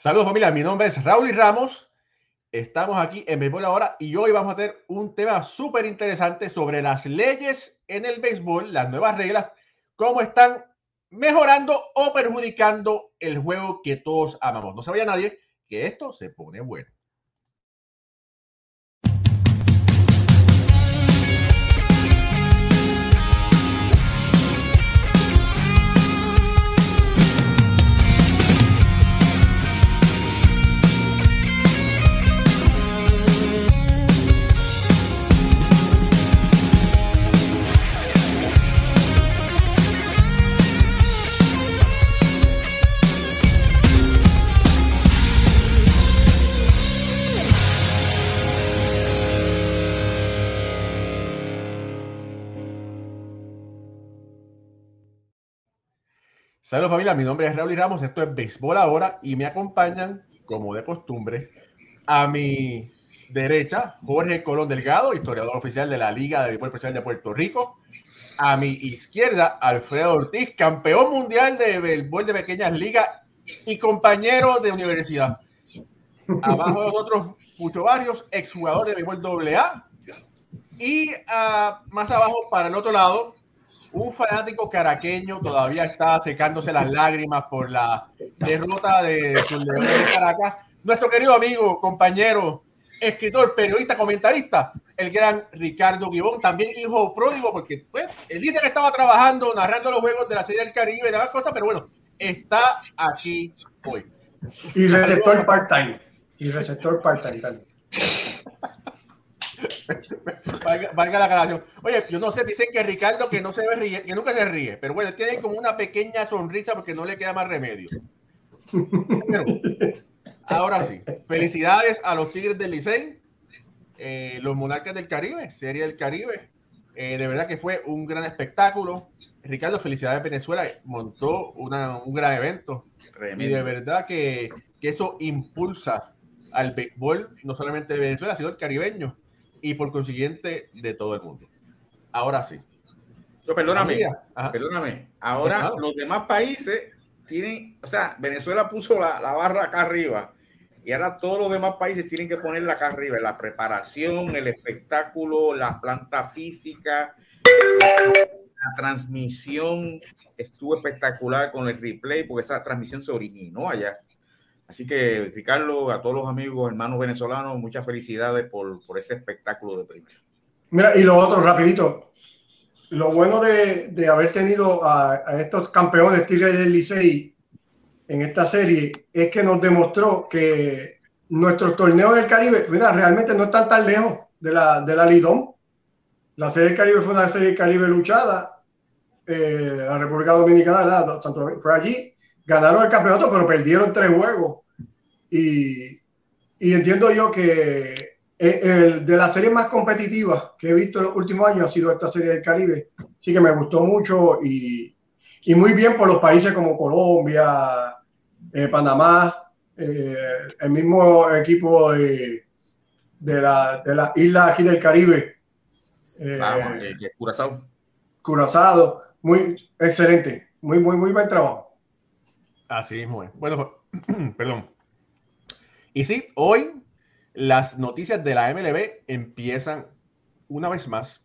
Saludos familia, mi nombre es Raúl y Ramos. Estamos aquí en Béisbol Ahora y hoy vamos a tener un tema súper interesante sobre las leyes en el béisbol, las nuevas reglas, cómo están mejorando o perjudicando el juego que todos amamos. No se vaya nadie, que esto se pone bueno. Saludos familia, mi nombre es Raúl Ramos, esto es Béisbol Ahora y me acompañan, como de costumbre, a mi derecha, Jorge Colón Delgado, historiador oficial de la Liga de Béisbol Profesional de Puerto Rico. A mi izquierda, Alfredo Ortiz, campeón mundial de béisbol de pequeñas ligas y compañero de universidad. Abajo de nosotros, Pucho Barrios, exjugador de béisbol AA. Y uh, más abajo, para el otro lado, un fanático caraqueño todavía está secándose las lágrimas por la derrota de de Caracas. Nuestro querido amigo, compañero, escritor, periodista, comentarista, el gran Ricardo Guibón, también hijo pródigo, porque pues, él dice que estaba trabajando, narrando los juegos de la Serie del Caribe y demás cosas, pero bueno, está aquí hoy. Y receptor part-time. Y receptor part-time también. valga, la aclaración. Oye, yo no sé, dicen que Ricardo que no se ve ríe, que nunca se ríe, pero bueno, tiene como una pequeña sonrisa porque no le queda más remedio. ahora sí, felicidades a los Tigres del Licey, eh, los Monarcas del Caribe, Serie del Caribe. Eh, de verdad que fue un gran espectáculo. Ricardo, felicidades Venezuela, montó una, un gran evento. Y de verdad que, que eso impulsa al béisbol, no solamente de Venezuela, sino el caribeño y por consiguiente de todo el mundo. Ahora sí. perdóname, perdóname. Ahora los demás países tienen, o sea, Venezuela puso la, barra acá arriba y ahora todos los demás países tienen que ponerla acá arriba. La preparación, el espectáculo, la planta física, la transmisión estuvo espectacular con el replay porque esa transmisión se originó allá. Así que, Ricardo, a todos los amigos, hermanos venezolanos, muchas felicidades por, ese espectáculo de primera. Mira, y lo otro, rapidito. Lo bueno de, haber tenido a, estos campeones Tigres del Licey en esta serie es que nos demostró que nuestros torneos del Caribe, mira, realmente no están tan lejos de la, de la Lidón. La serie del Caribe fue una serie del Caribe luchada. Eh, la República Dominicana, tanto fue allí, ganaron el campeonato, pero perdieron tres juegos. Y, y entiendo yo que el, de las series más competitivas que he visto en los últimos años ha sido esta serie del Caribe. Sí que me gustó mucho y, y muy bien por los países como Colombia, eh, Panamá, eh, el mismo equipo de, de, la, de las islas aquí del Caribe. Eh, Vamos, Curazao. Curazado, muy excelente, muy, muy, muy buen trabajo. Así es, muy bueno. perdón. Y sí, hoy las noticias de la MLB empiezan una vez más.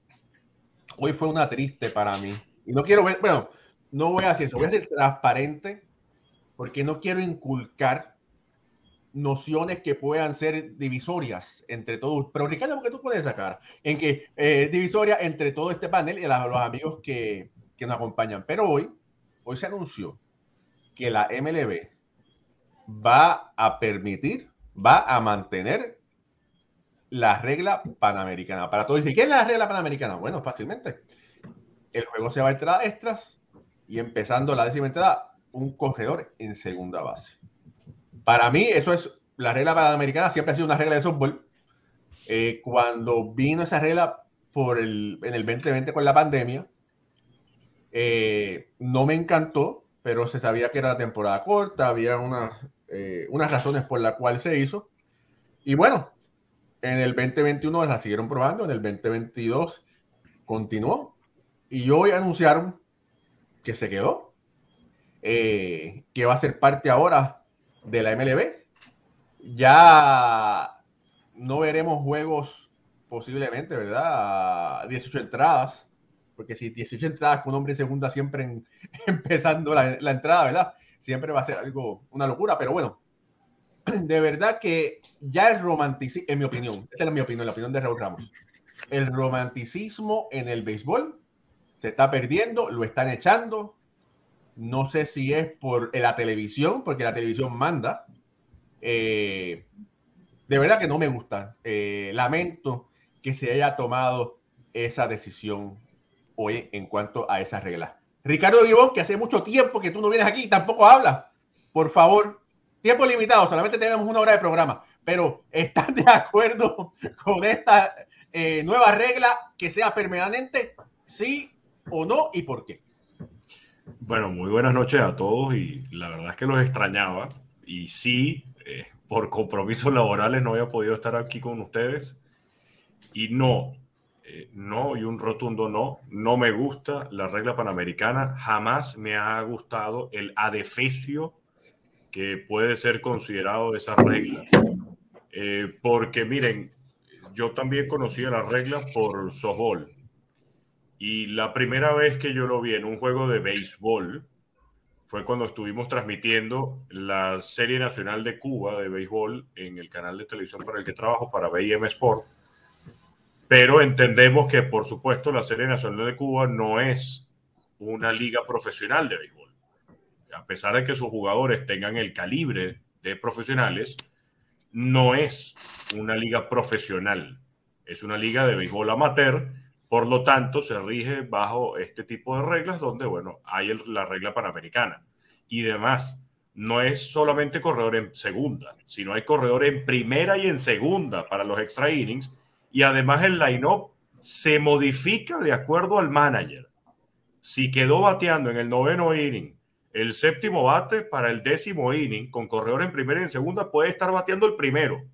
Hoy fue una triste para mí. Y no quiero ver, bueno, no voy a decir eso, voy a ser transparente porque no quiero inculcar nociones que puedan ser divisorias entre todos. Pero Ricardo, ¿qué tú puedes sacar? En que eh, divisoria entre todo este panel y los amigos que, que nos acompañan. Pero hoy, hoy se anunció que la MLB va a permitir, va a mantener la regla panamericana. Para todos, ¿qué es la regla panamericana? Bueno, fácilmente. El juego se va a entrar a extras y empezando la décima entrada, un corredor en segunda base. Para mí, eso es la regla panamericana, siempre ha sido una regla de softball. Eh, cuando vino esa regla por el, en el 2020 con la pandemia, eh, no me encantó pero se sabía que era temporada corta, había eh, unas razones por las cuales se hizo. Y bueno, en el 2021 la siguieron probando, en el 2022 continuó. Y hoy anunciaron que se quedó, eh, que va a ser parte ahora de la MLB ya no veremos juegos posiblemente, ¿verdad? 18 entradas, porque si 18 entradas con un hombre en segunda siempre empezando la, la, entrada, ¿verdad? Siempre va a ser algo, una locura, pero bueno, de verdad que ya el romanticismo, en mi opinión, esta es mi opinión, la opinión de Raúl Ramos, el romanticismo en el béisbol se está perdiendo, lo están echando. No sé si es por la televisión, porque la televisión manda. Eh, de verdad que no me gusta. Eh, lamento que se haya tomado esa decisión hoy en cuanto a esas reglas. Ricardo Gibón, que hace mucho tiempo que tú no vienes aquí y tampoco hablas. Por favor, tiempo limitado, solamente tenemos una hora de programa, pero ¿estás de acuerdo con esta eh, nueva regla que sea permanente? ¿Sí o no y por qué? Bueno, muy buenas noches a todos y la verdad es que los extrañaba y sí, eh, por compromisos laborales no había podido estar aquí con ustedes y no, eh, no y un rotundo no, no me gusta la regla panamericana, jamás me ha gustado el adefesio que puede ser considerado esa regla. Eh, porque miren, yo también conocía la regla por softball. Y la primera vez que yo lo vi en un juego de béisbol fue cuando estuvimos transmitiendo la Serie Nacional de Cuba de béisbol en el canal de televisión para el que trabajo, para BIM Sport. Pero entendemos que, por supuesto, la Serie Nacional de Cuba no es una liga profesional de béisbol. A pesar de que sus jugadores tengan el calibre de profesionales, no es una liga profesional, es una liga de béisbol amateur, por lo tanto se rige bajo este tipo de reglas donde, bueno, hay la regla panamericana. Y demás, no es solamente corredor en segunda, sino hay corredor en primera y en segunda para los extra innings, y además el line-up se modifica de acuerdo al manager. Si quedó bateando en el noveno inning el séptimo bate para el décimo inning, con corredor en primera y en segunda, puede estar bateando el primero,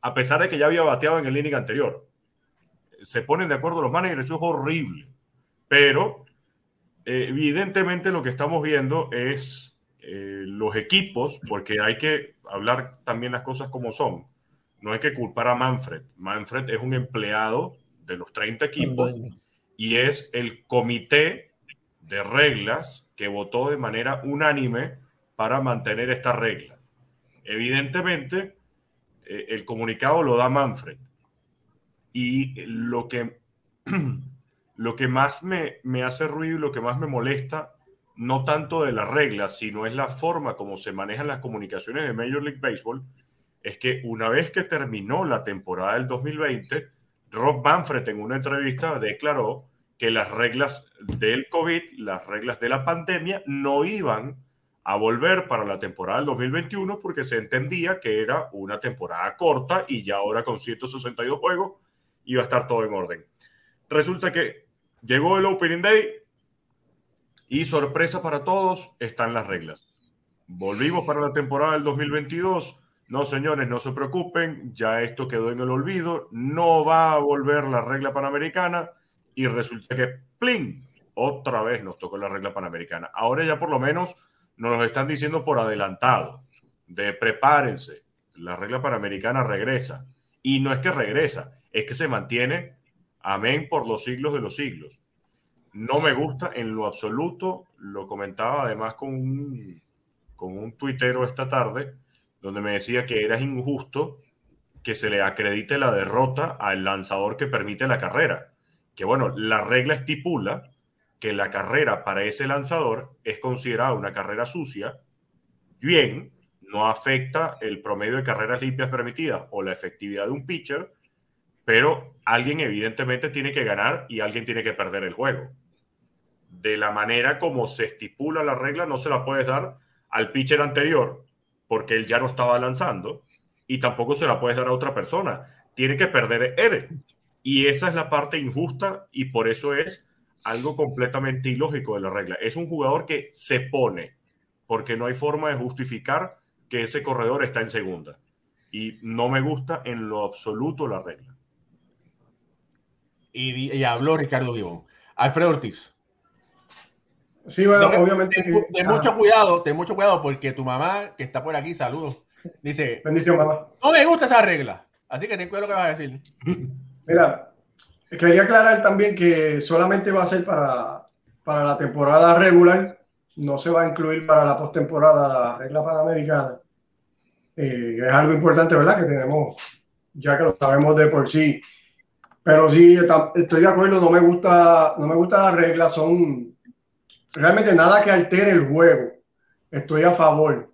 a pesar de que ya había bateado en el inning anterior. Se ponen de acuerdo los managers, eso es horrible. Pero eh, evidentemente lo que estamos viendo es eh, los equipos, porque hay que hablar también las cosas como son. No hay que culpar a Manfred. Manfred es un empleado de los 30 equipos y es el comité de reglas que votó de manera unánime para mantener esta regla. Evidentemente, eh, el comunicado lo da Manfred. Y lo que, lo que más me, me hace ruido y lo que más me molesta, no tanto de la regla, sino es la forma como se manejan las comunicaciones de Major League Baseball, es que una vez que terminó la temporada del 2020, Rob Manfred en una entrevista declaró que las reglas del COVID, las reglas de la pandemia, no iban a volver para la temporada del 2021 porque se entendía que era una temporada corta y ya ahora con 162 juegos iba a estar todo en orden. Resulta que llegó el Opening Day y sorpresa para todos, están las reglas. Volvimos para la temporada del 2022. No, señores, no se preocupen, ya esto quedó en el olvido, no va a volver la regla panamericana y resulta que, ¡plin! Otra vez nos tocó la regla panamericana. Ahora ya por lo menos nos lo están diciendo por adelantado, de prepárense, la regla panamericana regresa. Y no es que regresa, es que se mantiene, amén, por los siglos de los siglos. No me gusta en lo absoluto, lo comentaba además con un, con un tuitero esta tarde, donde me decía que era injusto que se le acredite la derrota al lanzador que permite la carrera que bueno, la regla estipula que la carrera para ese lanzador es considerada una carrera sucia, bien, no afecta el promedio de carreras limpias permitidas o la efectividad de un pitcher, pero alguien evidentemente tiene que ganar y alguien tiene que perder el juego. De la manera como se estipula la regla, no se la puedes dar al pitcher anterior porque él ya no estaba lanzando y tampoco se la puedes dar a otra persona. Tiene que perder él y esa es la parte injusta y por eso es algo completamente ilógico de la regla. Es un jugador que se pone porque no hay forma de justificar que ese corredor está en segunda. Y no me gusta en lo absoluto la regla. Y, habló Ricardo Gibón. Alfredo Ortiz. Sí, bueno, obviamente. Ten, mucho cuidado, ten mucho cuidado porque tu mamá, que está por aquí, saludos, Dice, bendición, mamá. No me gusta esa regla, así que te cuento lo que vas a decir. Mira, quería aclarar también que solamente va a ser para, para la temporada regular, no se va a incluir para la postemporada la regla panamericana. Eh, es algo importante, ¿verdad? Que tenemos, ya que lo sabemos de por sí. Pero sí, estoy de acuerdo, no me gusta, no me gusta las reglas, son realmente nada que altere el juego. Estoy a favor.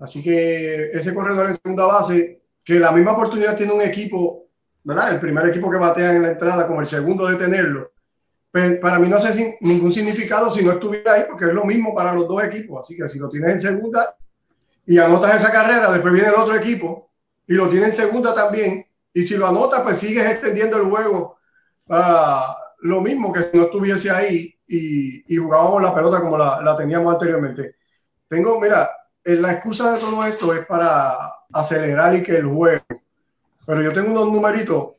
Así que ese corredor en segunda base, que la misma oportunidad tiene un equipo, ¿verdad? El primer equipo que batea en la entrada, como el segundo de tenerlo. Para mí no hace ningún significado si no estuviera ahí, porque es lo mismo para los dos equipos. Así que si lo tienes en segunda, y anotas esa carrera, después viene el otro equipo y lo tiene en segunda también. Y si lo anotas, pues sigues extendiendo el juego para lo mismo que si no estuviese ahí y, jugábamos la pelota como la, teníamos anteriormente. Tengo, mira, eh, la excusa de todo esto es para acelerar y que el juego. Pero yo tengo unos numeritos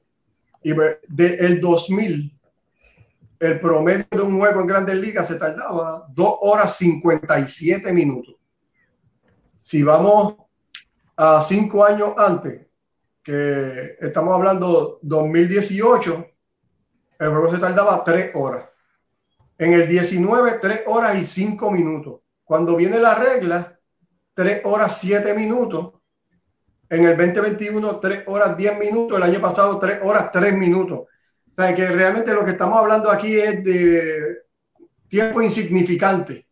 y de el 2000 el promedio de un juego en Grandes Ligas se tardaba 2 horas 57 minutos si vamos a cinco años antes, que estamos hablando 2018, el juego se tardaba tres horas. En el 19, tres horas y cinco minutos. Cuando viene la regla, tres horas siete minutos. En el 2021, tres horas diez minutos. El año pasado, tres horas tres minutos. O sea, que realmente lo que estamos hablando aquí es de tiempo insignificante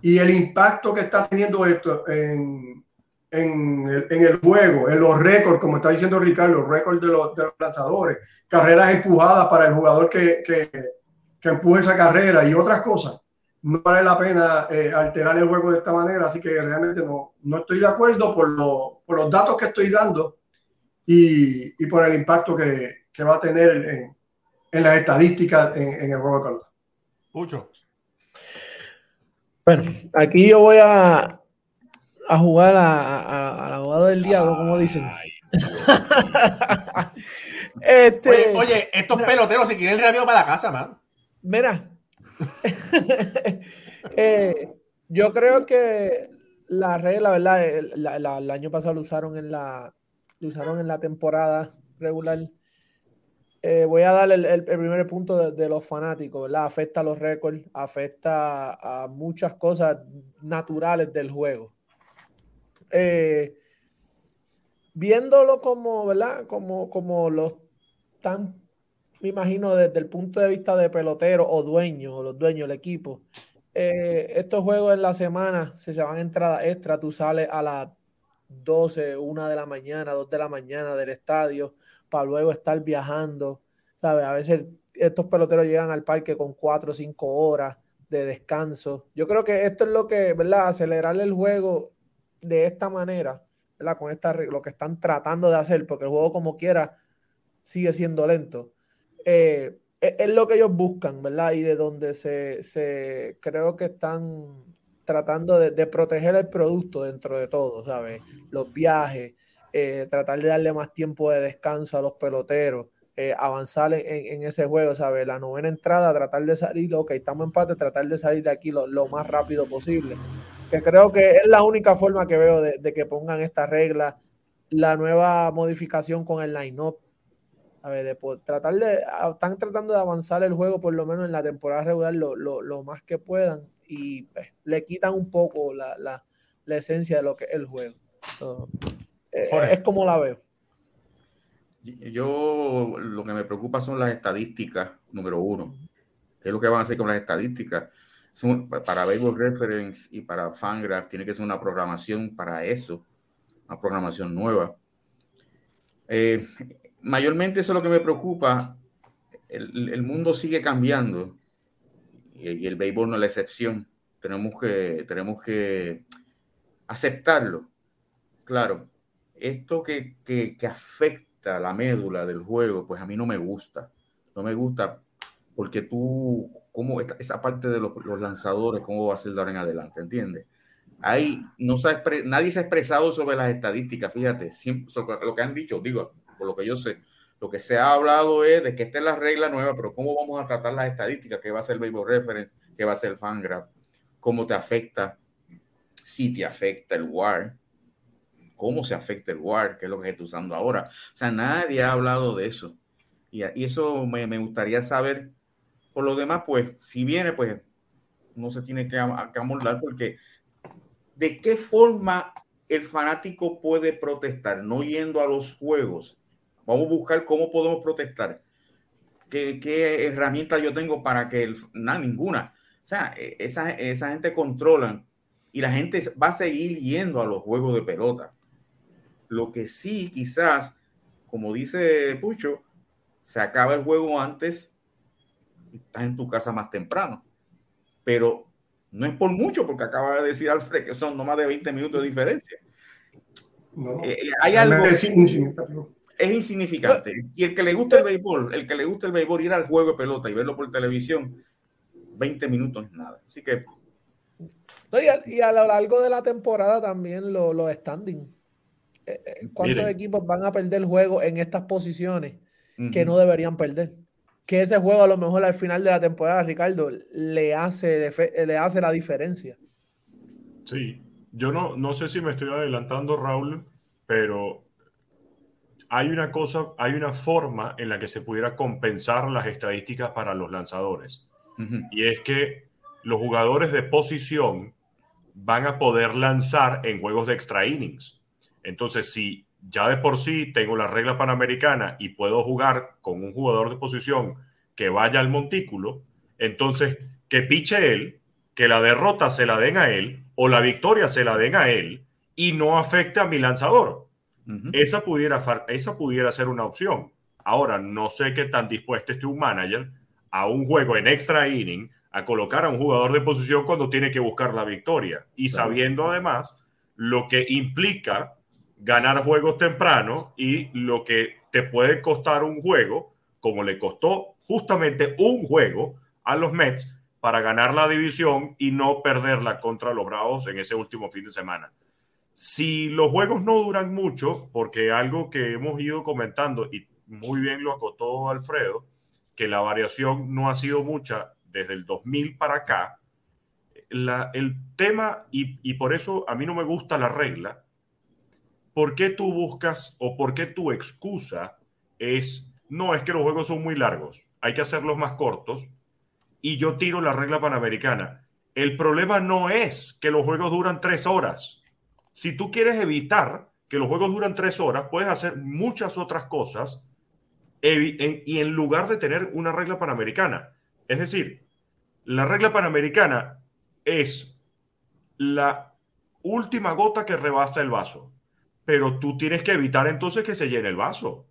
y el impacto que está teniendo esto en, en, el, en el, juego, en los récords, como está diciendo Ricardo, los récords de los, lanzadores, carreras empujadas para el jugador que, que, empuje esa carrera y otras cosas, no vale la pena eh, alterar el juego de esta manera, así que realmente no, no estoy de acuerdo por, lo, por los datos que estoy dando y, y por el impacto que, que, va a tener en, en las estadísticas en, en el juego de pelota. Mucho. Bueno, aquí yo voy a, a jugar a, la abogado del diablo, como dicen. este, oye, estos peloteros se quieren rápido para la casa, man. Mira, eh, yo creo que la regla, ¿verdad? El, año pasado lo usaron en la, lo usaron en la temporada regular eh, voy a dar el, primer punto de, los fanáticos, ¿verdad? Afecta a los récords, afecta a muchas cosas naturales del juego. Eh, viéndolo como, ¿verdad? Como, como los tan, me imagino, desde el punto de vista de pelotero o dueño, o los dueños del equipo. Eh, estos juegos en la semana, si se van entrada extra, tú sales a las 12, 1 de la mañana, 2 de la mañana del estadio para luego estar viajando, ¿sabes? A veces estos peloteros llegan al parque con cuatro o cinco horas de descanso. Yo creo que esto es lo que, ¿verdad? Acelerarle el juego de esta manera, ¿verdad? Con esta, lo que están tratando de hacer, porque el juego como quiera sigue siendo lento. Eh, es, lo que ellos buscan, ¿verdad? Y de donde se, se creo que están tratando de, de, proteger el producto dentro de todo, ¿sabes? Los viajes, eh, tratar de darle más tiempo de descanso a los peloteros, eh, avanzar en, ese juego, ¿sabes? La novena entrada, tratar de salir, ok, estamos en empate, tratar de salir de aquí lo, más rápido posible. Que creo que es la única forma que veo de, que pongan esta regla, la nueva modificación con el line-up. A ver, de tratar de, están tratando de avanzar el juego por lo menos en la temporada regular lo, más que puedan y pues, le quitan un poco la, la, esencia de lo que es el juego. Eh, es como la veo. Yo lo que me preocupa son las estadísticas, número uno. ¿Qué es lo que van a hacer con las estadísticas? para Baseball Reference y para Fangraph tiene que ser una programación para eso, una programación nueva. Eh, mayormente eso es lo que me preocupa. El, mundo sigue cambiando y, el béisbol no es la excepción. Tenemos que, tenemos que aceptarlo. Claro, esto que, que, que, afecta la médula del juego, pues a mí no me gusta. No me gusta porque tú, cómo esa parte de los, lanzadores, cómo va a ser de ahora en adelante, ¿entiendes? Hay, no se nadie se ha expresado sobre las estadísticas, fíjate, siempre, lo que han dicho, digo, por lo que yo sé, lo que se ha hablado es de que esta es la regla nueva, pero cómo vamos a tratar las estadísticas, qué va a ser el Baseball Reference, qué va a ser el Fangraph, cómo te afecta, si te afecta el WAR, cómo se afecta el WAR, que es lo que se usando ahora. O sea, nadie ha hablado de eso. Y, eso me, gustaría saber. Por lo demás, pues, si viene, pues no se tiene que, que amoldar porque ¿de qué forma el fanático puede protestar? No yendo a los juegos. Vamos a buscar cómo podemos protestar. ¿Qué, qué herramientas yo tengo para que el, nada, ninguna? O sea, e, esa, esa gente controlan y la gente va a seguir yendo a los juegos de pelota. Lo que sí, quizás, como dice Pucho, se acaba el juego antes y estás en tu casa más temprano. Pero no es por mucho, porque acaba de decir Alfred que son no más de 20 minutos de diferencia. Eh, eh, hay algo. Insignificante. Es insignificante. Y el que le gusta el béisbol, el que le gusta el béisbol, ir al juego de pelota y verlo por televisión, 20 minutos es nada. Así que. y, a, lo largo de la temporada también los lo standing. Eh, ¿Cuántos equipos van a perder el juego en estas posiciones que no deberían perder? que ese juego a lo mejor al final de la temporada, Ricardo, le hace, le hace la diferencia. Sí, yo no, no sé si me estoy adelantando, Raúl, pero hay una cosa, hay una forma en la que se pudiera compensar las estadísticas para los lanzadores. Y es que los jugadores de posición van a poder lanzar en juegos de extra innings. Entonces, si ya de por sí tengo la regla panamericana y puedo jugar con un jugador de posición que vaya al montículo, entonces que piche él, que la derrota se la den a él o la victoria se la den a él y no afecte a mi lanzador. Esa, pudiera, esa pudiera ser una opción. Ahora, no sé qué tan dispuesto esté un manager a un juego en extra inning a colocar a un jugador de posición cuando tiene que buscar la victoria y sabiendo además lo que implica ganar juegos temprano y lo que te puede costar un juego, como le costó justamente un juego a los Mets para ganar la división y no perderla contra los Bravos en ese último fin de semana. Si los juegos no duran mucho, porque algo que hemos ido comentando y muy bien lo acotó Alfredo, que la variación no ha sido mucha desde el 2000 para acá, el tema, y, y por eso a mí no me gusta la regla, ¿por qué tú buscas o por qué tu excusa es, no, es que los juegos son muy largos, hay que hacerlos más cortos y yo tiro la regla panamericana? El problema no es que los juegos duran tres horas. Si tú quieres evitar que los juegos duran tres horas, puedes hacer muchas otras cosas y en lugar de tener una regla panamericana. Es decir, la regla panamericana es la última gota que rebasta el vaso pero tú tienes que evitar entonces que se llene el vaso.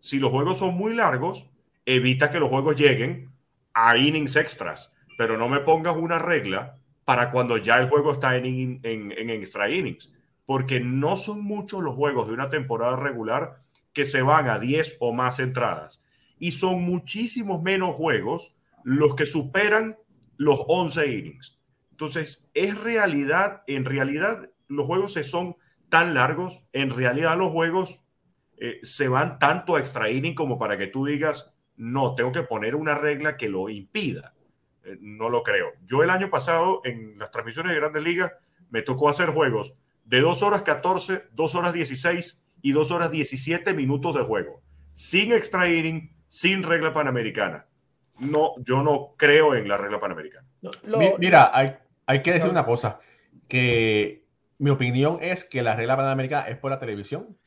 Si los juegos son muy largos, evita que los juegos lleguen a innings extras, pero no me pongas una regla para cuando ya el juego está en, en, extra innings, porque no son muchos los juegos de una temporada regular que se van a 10 o más entradas, y son muchísimos menos juegos los que superan los 11 innings. Entonces, es realidad, en realidad los juegos se son tan largos, en realidad los juegos eh, se van tanto a extra inning como para que tú digas, no, tengo que poner una regla que lo impida. Eh, no lo creo. Yo el año pasado en las transmisiones de Grandes Ligas me tocó hacer juegos de 2 horas 14, 2 horas 16 y 2 horas 17 minutos de juego, sin extra inning, sin regla panamericana. No, yo no creo en la regla panamericana. Mira, hay, hay que decir una cosa, que mi opinión es que la regla panamericana es por la televisión.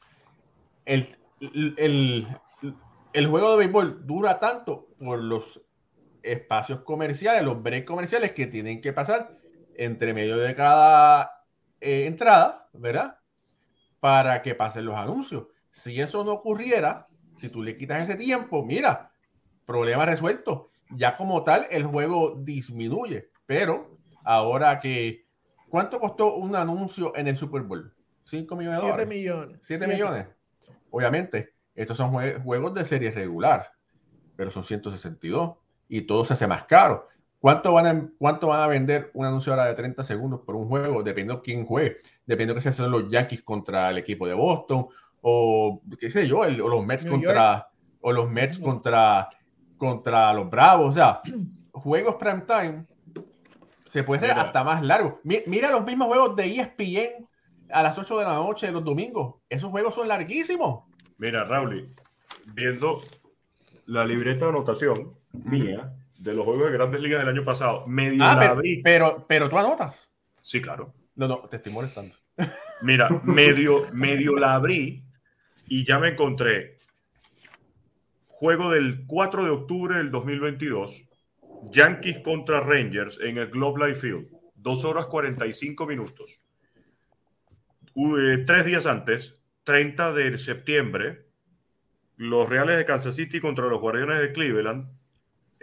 El, el, juego de béisbol dura tanto por los espacios comerciales, los breaks comerciales que tienen que pasar entre medio de cada eh, entrada, ¿verdad? Para que pasen los anuncios. Si eso no ocurriera, si tú le quitas ese tiempo, mira, problema resuelto. Ya como tal, el juego disminuye. Pero ahora que ¿Cuánto costó un anuncio en el Super Bowl? ¿5 millones de dólares? millones. 7 millones. Obviamente, estos son juegos de serie regular, pero son 162 y todo se hace más caro. ¿Cuánto van, a, ¿Cuánto van a vender un anuncio ahora de 30 segundos por un juego? Dependiendo quién juegue. Dependiendo que se hacen los Yankees contra el equipo de Boston o qué sé yo, o los Mets contra o los Mets contra contra los Bravos, o sea, juegos prime time se puede hacer hasta más largo. Mira los mismos juegos de ESPN a las 8 de la noche los domingos. Esos juegos son larguísimos. Mira, Raúl, viendo la libreta de anotación mía de los juegos de grandes ligas del año pasado, medio ah, pero, pero, pero, tú anotas. Sí, claro. No, no, te estoy molestando. Mira, medio, medio la abrí y ya me encontré juego del 4 de octubre del 2022, Yankees contra Rangers en el Globe Life Field, 2 horas 45 minutos. Eh, tres días antes, 30 de septiembre, los Reales de Kansas City contra los Guardianes de Cleveland.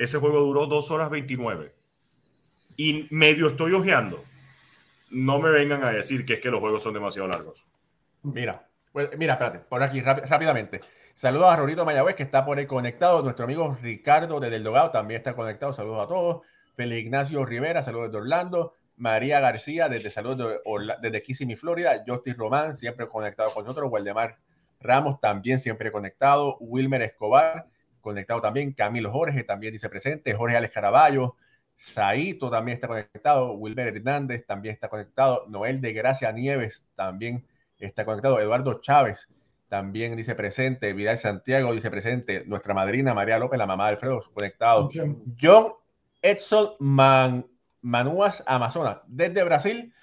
Ese juego duró 2 horas 29. Y medio estoy ojeando. No me vengan a decir que es que los juegos son demasiado largos. Mira, pues, mira, espérate, por aquí rápidamente. Saludos a Rorito Mayagüez que está por ahí conectado. Nuestro amigo Ricardo desde el también está conectado. Saludos a todos. Feliz Ignacio Rivera, saludos de Orlando. María García desde Saludos desde Kissimmee, Florida. Justin Román, siempre conectado con nosotros. Waldemar Ramos también siempre conectado. Wilmer Escobar, conectado también. Camilo Jorge también dice presente. Jorge Alex Caraballo. Saito también está conectado. Wilmer Hernández también está conectado. Noel de Gracia Nieves también está conectado. Eduardo Chávez también dice presente. Vidal Santiago dice presente. Nuestra madrina María López, la mamá de Alfredo, conectado. John Edson Man, Manuas Amazonas, desde Brasil.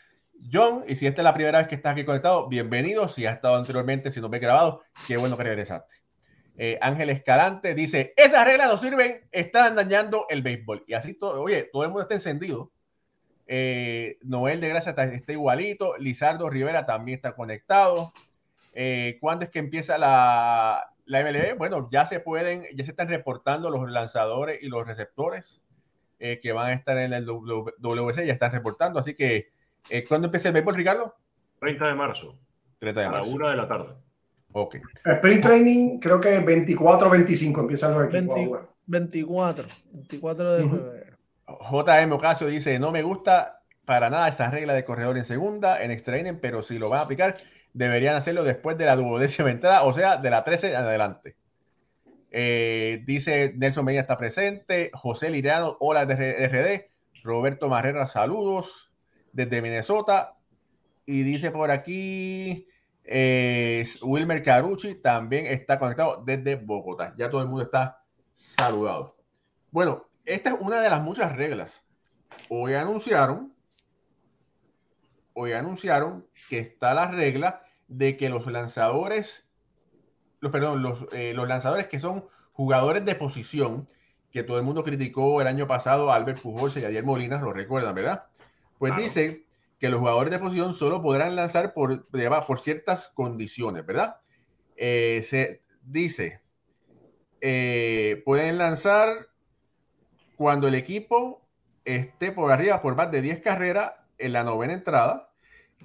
John, y si esta es la primera vez que estás aquí conectado, bienvenido. Si has estado anteriormente, si no ve grabado, qué bueno que regresaste. Eh, Ángel Escalante dice: Esas reglas no sirven, están dañando el béisbol. Y así todo, oye, todo el mundo está encendido. Eh, Noel de Gracia está, igualito. Lizardo Rivera también está conectado. Eh, ¿Cuándo es que empieza la, la MLB? Bueno, ya se pueden, ya se están reportando los lanzadores y los receptores que van a estar en el WC, ya están reportando. Así que ¿Cuándo empieza el béisbol, Ricardo? 30 de marzo. 30 de marzo. A la una de la tarde. Ok. Sprint training, creo que 24 o 25 empiezan los equipos 24, 24 de febrero. JM Ocasio dice: No me gusta para nada esa regla de corredor en segunda, en extra inning, pero si lo van a aplicar, deberían hacerlo después de la duodécima entrada, o sea, de la 13 en adelante. Eh, dice Nelson Medina está presente, José Liriano, hola de RD, Roberto Marrera, saludos desde Minnesota. Y dice por aquí, eh, Wilmer Carucci también está conectado desde Bogotá. Ya todo el mundo está saludado. Bueno, esta es una de las muchas reglas. Hoy anunciaron, hoy anunciaron que está la regla de que los lanzadores, los, perdón, los, eh, los lanzadores que son jugadores de posición, que todo el mundo criticó el año pasado a Albert Pujols y a Diego Molina, lo recuerdan, ¿verdad? Pues dice que los jugadores de posición solo podrán lanzar por, por ciertas condiciones, ¿verdad? Eh, se dice, eh, pueden lanzar cuando el equipo esté por arriba por más de 10 carreras en la novena entrada.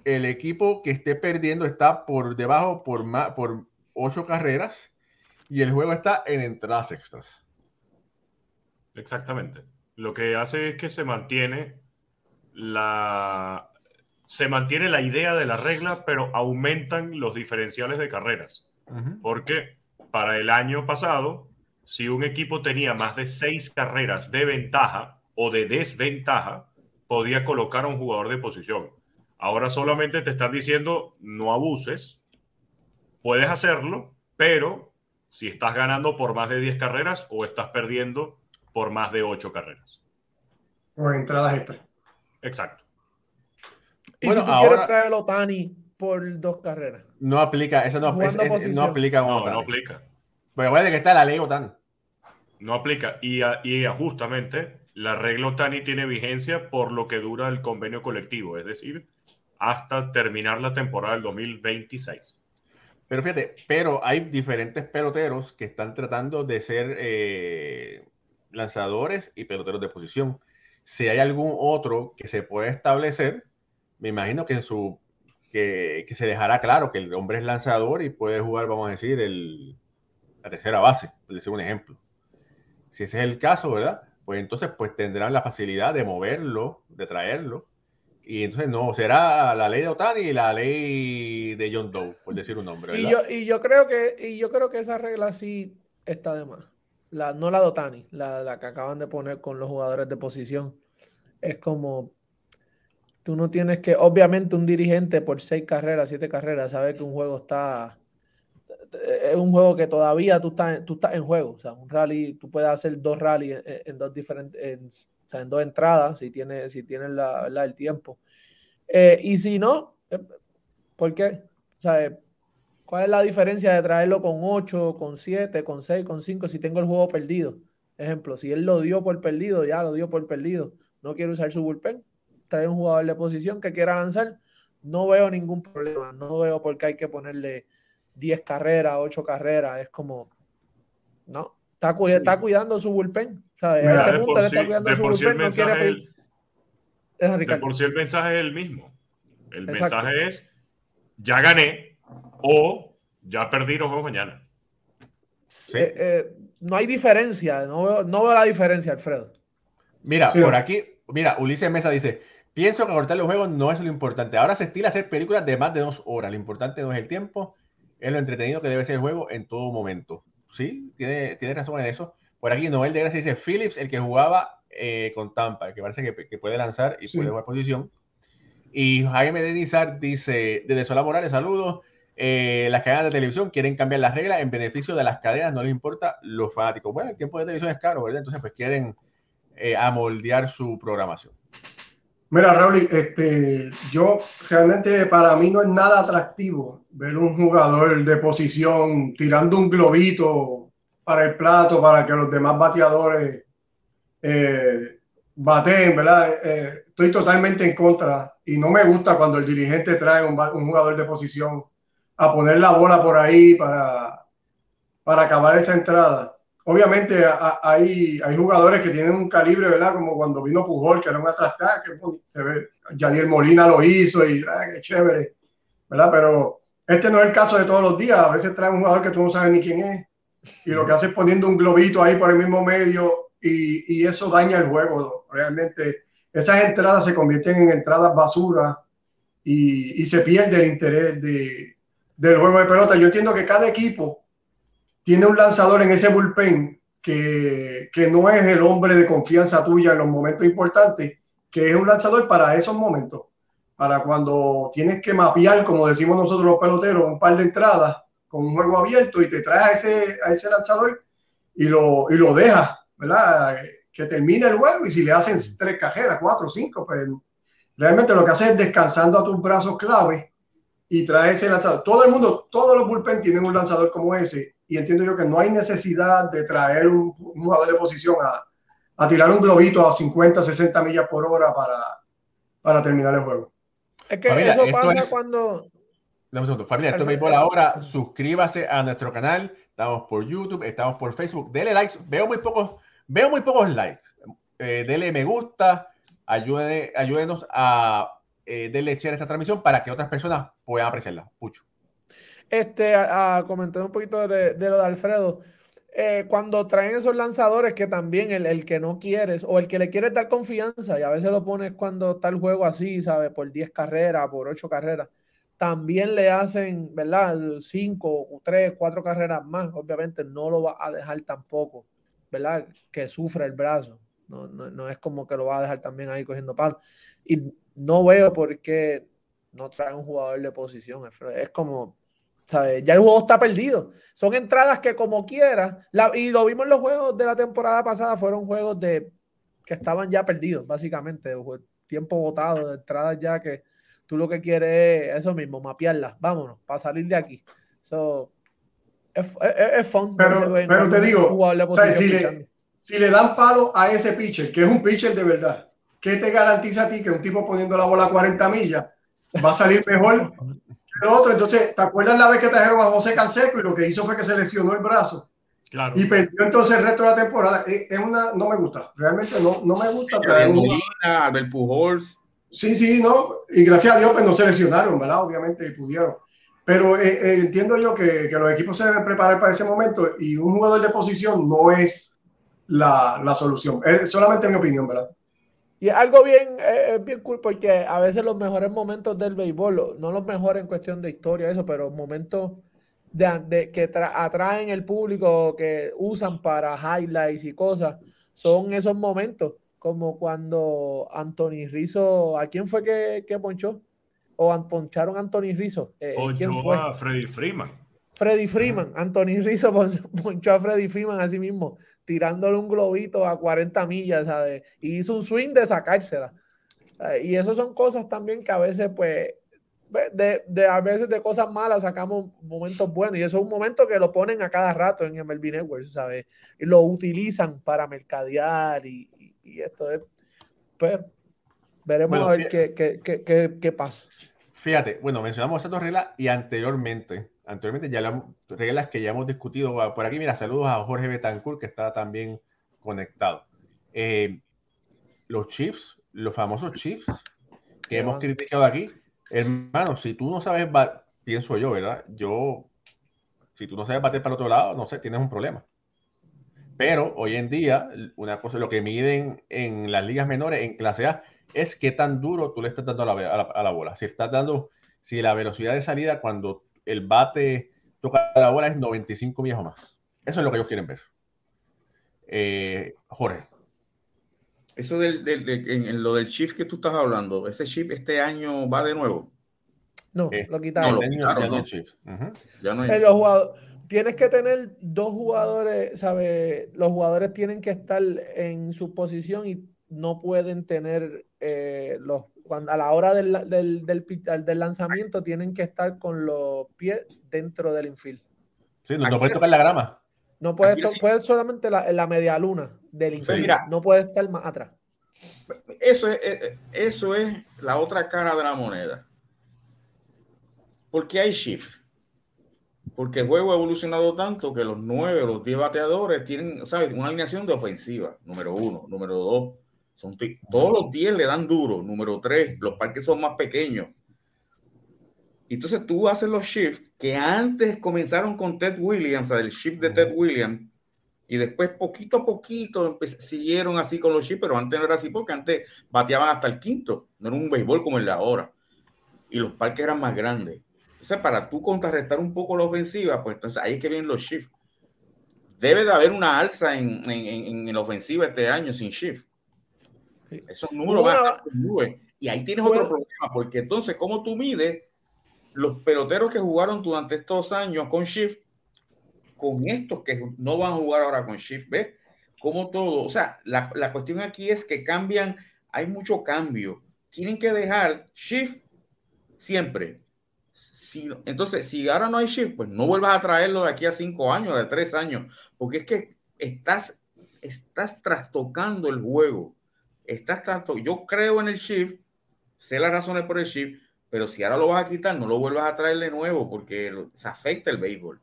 El equipo que esté perdiendo está por debajo por, más, por 8 carreras y el juego está en entradas extras. Exactamente. Lo que hace es que se mantiene la, se mantiene la idea de la regla, pero aumentan los diferenciales de carreras. Porque para el año pasado, si un equipo tenía más de seis carreras de ventaja o de desventaja, podía colocar a un jugador de posición. Ahora solamente te están diciendo no abuses, puedes hacerlo, pero si estás ganando por más de 10 carreras o estás perdiendo por más de 8 carreras. O entradas extra. Exacto. ¿Y bueno, si tú ahora, quieres traer a Otani por dos carreras? No aplica, eso no, no aplica no, no aplica. Pero bueno, que está la ley Otani. No aplica. Y, y justamente la regla Otani tiene vigencia por lo que dura el convenio colectivo, es decir, hasta terminar la temporada del 2026. Pero fíjate, pero hay diferentes peloteros que están tratando de ser eh, lanzadores y peloteros de posición. Si hay algún otro que se puede establecer, me imagino que, su, que, se dejará claro que el hombre es lanzador y puede jugar, vamos a decir, el, la tercera base, por decir un ejemplo. Si ese es el caso, ¿verdad? Pues entonces pues tendrán la facilidad de moverlo, de traerlo. Y entonces no, será la ley de Otani y la ley de John Doe, por decir un nombre. Y yo, y yo creo que, y yo creo que esa regla sí está de más la, no la de Otani, la, la, que acaban de poner con los jugadores de posición, es como Tú no tienes que, obviamente, un dirigente por seis carreras, siete carreras, sabe que un juego está. Es un juego que todavía tú estás, tú estás en juego. O sea, un rally, tú puedes hacer dos rallies en, dos diferentes, en, o sea, en dos entradas, si tienes, si tienes la, el tiempo. Eh, y si no, eh, ¿por qué? ¿cuál es la diferencia de traerlo con 8, con 7, con 6, con 5 si tengo el juego perdido? Ejemplo, si él lo dio por perdido, ya lo dio por perdido, no quiere usar su bullpen, trae un jugador de posición que quiera lanzar, no veo ningún problema, no veo por qué hay que ponerle 10 carreras, 8 carreras, es como, no, está, está cuidando su bullpen. ¿sabes? Mira, este punto, está cuidando su bullpen, no quiere el, de por si el mensaje es el mismo. El mensaje es, ya gané o ya perdí, los juegos mañana. Eh, eh, no hay diferencia, no veo, no veo la diferencia, Alfredo. Mira, por aquí, mira, Ulises Mesa dice, pienso que cortar los juegos no es lo importante. Ahora se estila hacer películas de más de dos horas. Lo importante no es el tiempo, es lo entretenido que debe ser el juego en todo momento. Sí, tiene, tiene razón en eso. Por aquí Noel de Gracia dice, Phillips, el que jugaba eh, con Tampa, que parece que, puede lanzar y puede jugar posición. Y Jaime de Nizar dice, desde Sola Morales, saludos. Eh, las cadenas de televisión quieren cambiar las reglas en beneficio de las cadenas, no les importa los fanáticos. Bueno, el tiempo de televisión es caro, ¿verdad? Entonces, pues quieren eh, amoldear su programación. Mira, Raúl, este, yo realmente para mí no es nada atractivo ver un jugador de posición tirando un globito para el plato para que los demás bateadores eh, baten, ¿verdad? Eh, estoy totalmente en contra y no me gusta cuando el dirigente trae un, un jugador de posición a poner la bola por ahí para, para acabar esa entrada. Obviamente hay, hay jugadores que tienen un calibre, ¿verdad? Como cuando vino Pujol, que era un atrás que se ve, Yadier Molina lo hizo y ah, qué chévere, ¿verdad? Pero este no es el caso de todos los días. A veces trae un jugador que tú no sabes ni quién es y lo que hace es poniendo un globito ahí por el mismo medio y, y eso daña el juego. Realmente esas entradas se convierten en entradas basura y, y se pierde el interés de, del juego de pelota. Yo entiendo que cada equipo tiene un lanzador en ese bullpen que, que, no es el hombre de confianza tuya en los momentos importantes, que es un lanzador para esos momentos, para cuando tienes que mapear, como decimos nosotros los peloteros, un par de entradas con un juego abierto y te traes a ese, a ese lanzador y lo, y lo dejas, ¿verdad? Que termine el juego y si le hacen tres cajeras, cuatro, cinco, pues realmente lo que hace es descansando a tus brazos clave y trae ese lanzador. Todo el mundo, todos los bullpen tienen un lanzador como ese y entiendo yo que no hay necesidad de traer un, jugador de posición a, a, tirar un globito a 50, 60 millas por hora para, para terminar el juego. Es que eso pasa cuando... Familia, esto es Béisbol ahora. Suscríbase a nuestro canal. Estamos por YouTube, estamos por Facebook. Dele likes. Veo muy pocos, veo muy pocos likes. Eh, dele me gusta. Ayude, ayúdenos a eh, darle share a esta transmisión para que otras personas puedan apreciarla. Pucho. Este, a, comentar un poquito de, lo de Alfredo. Eh, cuando traen esos lanzadores que también el, el, que no quieres o el que le quieres dar confianza y a veces lo pones cuando está el juego así, ¿sabes? Por 10 carreras, por 8 carreras, también le hacen, ¿verdad? 5, 3, 4 carreras más, obviamente no lo va a dejar tampoco, ¿verdad? Que sufra el brazo. No, no, no es como que lo va a dejar también ahí cogiendo palo. Y no veo por qué no trae un jugador de posición. Es como, Ya el juego está perdido. Son entradas que como quiera, y lo vimos en los juegos de la temporada pasada, fueron juegos de que estaban ya perdidos, básicamente. Tiempo votado, de entradas ya que tú lo que quieres es eso mismo, mapearlas. Vámonos, para salir de aquí. So, es, es, fun. Pero, pero te digo, si, le, si le dan palo a ese pitcher, que es un pitcher de verdad, ¿qué te garantiza a ti que un tipo poniendo la bola a 40 millas va a salir mejor el otro? Entonces, ¿te acuerdas la vez que trajeron a José Canseco y lo que hizo fue que se lesionó el brazo? Claro. Y perdió entonces el resto de la temporada. Es una, no me gusta, realmente no, no me gusta. Traer Molina, Albert Pujols. Sí, sí, no. Y gracias a Dios, pues no se lesionaron, ¿verdad? Obviamente pudieron. Pero eh, eh, entiendo yo que, que, los equipos se deben preparar para ese momento y un jugador de posición no es la, la solución. Es solamente mi opinión, ¿verdad? Y algo bien, eh, bien cool porque a veces los mejores momentos del béisbol, no los mejores en cuestión de historia, eso, pero momentos de, que atraen el público, que usan para highlights y cosas, son esos momentos. como cuando Anthony Rizzo, ¿a quién fue que, que ponchó? O poncharon a Anthony Rizzo. Eh, ¿Quién fue? a Freddy Freeman. Freddy Freeman, Anthony Rizzo ponchó a Freddy Freeman a sí mismo, tirándole un globito a 40 millas, ¿sabes? Y hizo un swing de sacársela. Eh, y eso son cosas también que a veces, pues, de, de, a veces de cosas malas sacamos momentos buenos. Y eso es un momento que lo ponen a cada rato en MLB Network, ¿sabes? Y lo utilizan para mercadear y, y, esto es. Pues, veremos a ver qué, qué, qué, qué, pasa. Fíjate, bueno, mencionamos esas dos reglas y anteriormente, anteriormente ya las reglas que ya hemos discutido por aquí. Mira, saludos a Jorge Betancourt, que está también conectado. Eh, los Chiefs, los famosos Chiefs que hemos criticado aquí, hermano, si tú no sabes, pienso yo, ¿verdad? Yo, si tú no sabes bater para el otro lado, no sé, tienes un problema. Pero hoy en día, una cosa, lo que miden en las ligas menores, en clase A, es qué tan duro tú le estás dando a la, a la bola. Si estás dando, si la velocidad de salida cuando el bate toca la bola es 95 millas o más. Eso es lo que ellos quieren ver. Eh, Jorge. Eso del, en, lo del shift que tú estás hablando, ese shift este año va de nuevo. No, eh, lo quitaron. No, ya no hay shift. ya no hay... Los jugadores, tienes que tener dos jugadores, ¿sabes? Los jugadores tienen que estar en su posición y no pueden tener eh, los cuando a la hora del, del, del, lanzamiento tienen que estar con los pies dentro del infield. Sí, no, puedes tocar la grama. No puedes, puedes solamente la, la, media luna del infield. no puedes estar más atrás. Eso es, eh, eh, eso es la otra cara de la moneda. Porque hay shift. Porque el juego ha evolucionado tanto que los nueve, los diez bateadores tienen, ¿sabes? Una alineación de ofensiva, número uno. Número dos, son todos los 10 le dan duro. Número 3, los parques son más pequeños. Entonces tú haces los shifts que antes comenzaron con Ted Williams, el shift de Ted Williams, y después poquito a poquito siguieron así con los shifts, pero antes no era así porque antes bateaban hasta el quinto, no era un béisbol como el de ahora. Y los parques eran más grandes. Entonces, para tú contrarrestar un poco la ofensiva, pues entonces ahí es que vienen los shifts. Debe de haber una alza en, en, en la ofensiva este año sin shift. Esos números van a Y ahí tienes otro problema, porque entonces, ¿cómo tú mides los peloteros que jugaron durante estos años con Shift con estos que no van a jugar ahora con Shift? ¿Ves? Como todo. O sea, la, la cuestión aquí es que cambian, hay mucho cambio. Tienen que dejar Shift siempre. Si, entonces, si ahora no hay Shift, pues no vuelvas a traerlo de aquí a cinco años, de tres años, porque es que estás, estás trastocando el juego estás tanto, yo creo en el shift, sé las razones por el shift, pero si ahora lo vas a quitar, no lo vuelvas a traer de nuevo porque se afecta el béisbol.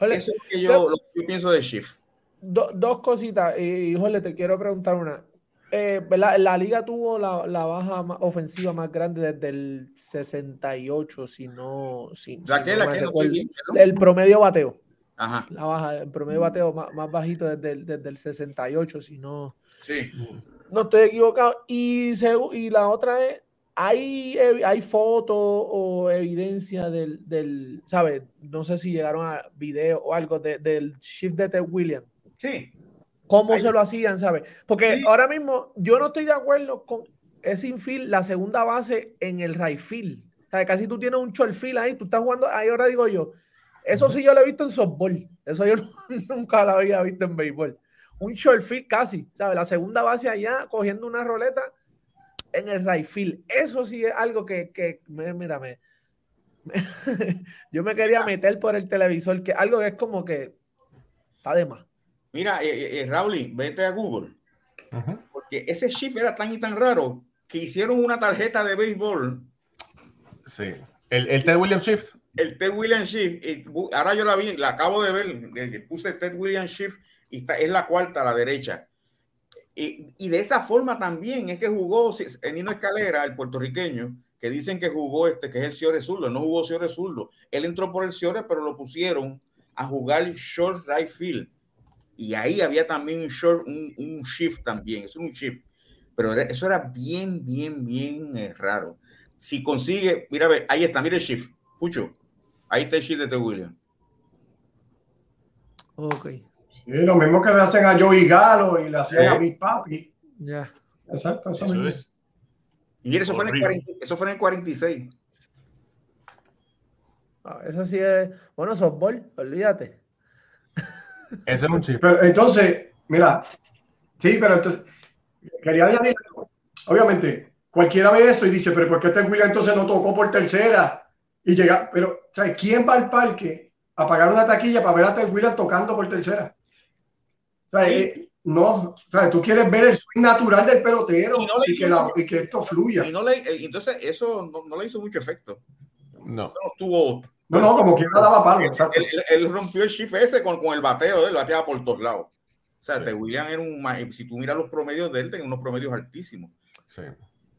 Eso es lo que yo, pienso de shift. dos cositas, y Jorge, te quiero preguntar una. Eh, la, liga tuvo la, la, baja ofensiva más grande desde el 68, si no. Si, el promedio bateo. Ajá. La baja, el promedio bateo más, más bajito desde el, desde el 68, si no. Sí no estoy equivocado. Y, y la otra es, ¿hay, hay fotos o evidencia del, del, ¿sabes? No sé si llegaron a video o algo del shift de Ted Williams. Sí. ¿Cómo se lo hacían, sabes? Porque ahora mismo yo no estoy de acuerdo con ese infield, la segunda base en el right field. ¿Sabes? Casi tú tienes un short field ahí, tú estás jugando, ahí ahora digo yo, eso sí yo lo he visto en softball, eso yo nunca lo había visto en béisbol un short field casi, ¿sabes? La segunda base allá cogiendo una roleta en el right field. Eso sí es algo que, que mírame, yo me quería meter por el televisor, que algo que es como que está de más. Mira, eh, eh, eh vete a Google, porque ese shift era tan y tan raro que hicieron una tarjeta de béisbol. Sí, el, el Ted Williams Shift. El Ted Williams Shift, ahora yo la vi, la acabo de ver, puse Ted Williams Shift y es la cuarta a la derecha. Y, y, de esa forma también es que jugó Nino Escalera, el puertorriqueño, que dicen que jugó este, que es el Ciore Zurdo, no jugó Ciore Zurdo. Él entró por el Ciore, pero lo pusieron a jugar short right field. Y ahí había también un short, un, shift también, es un shift. Pero eso era bien, bien, bien eh, raro. Si consigue, mira, ahí está, mira el shift, Pucho. Ahí está el shift de T. William. Ok lo mismo que le hacen a Joey Galo y le hacen a mi papi. Ya. Exacto, eso, es. Y eso fue, en el eso fue en el 46. Ah, eso sí es. Bueno, softball, olvídate. Ese es un chip. Pero entonces, mira, sí, pero entonces, quería añadir, obviamente, cualquiera ve eso y dice, pero ¿por qué este William entonces no tocó por tercera? Y llega, pero, ¿sabes? ¿Quién va al parque a pagar una taquilla para ver a Ted Williams tocando por tercera? Eh, no, o tú quieres ver el swing natural del pelotero y, que, esto fluya. Y no le, eh, entonces, eso no, le hizo mucho efecto. No. No, tuvo, no, no, como que daba palo. Él, él, rompió el shift ese con, con el bateo, él bateaba por todos lados. O sea, Ted Williams era un. Si tú miras los promedios de él, tenía unos promedios altísimos. Sí.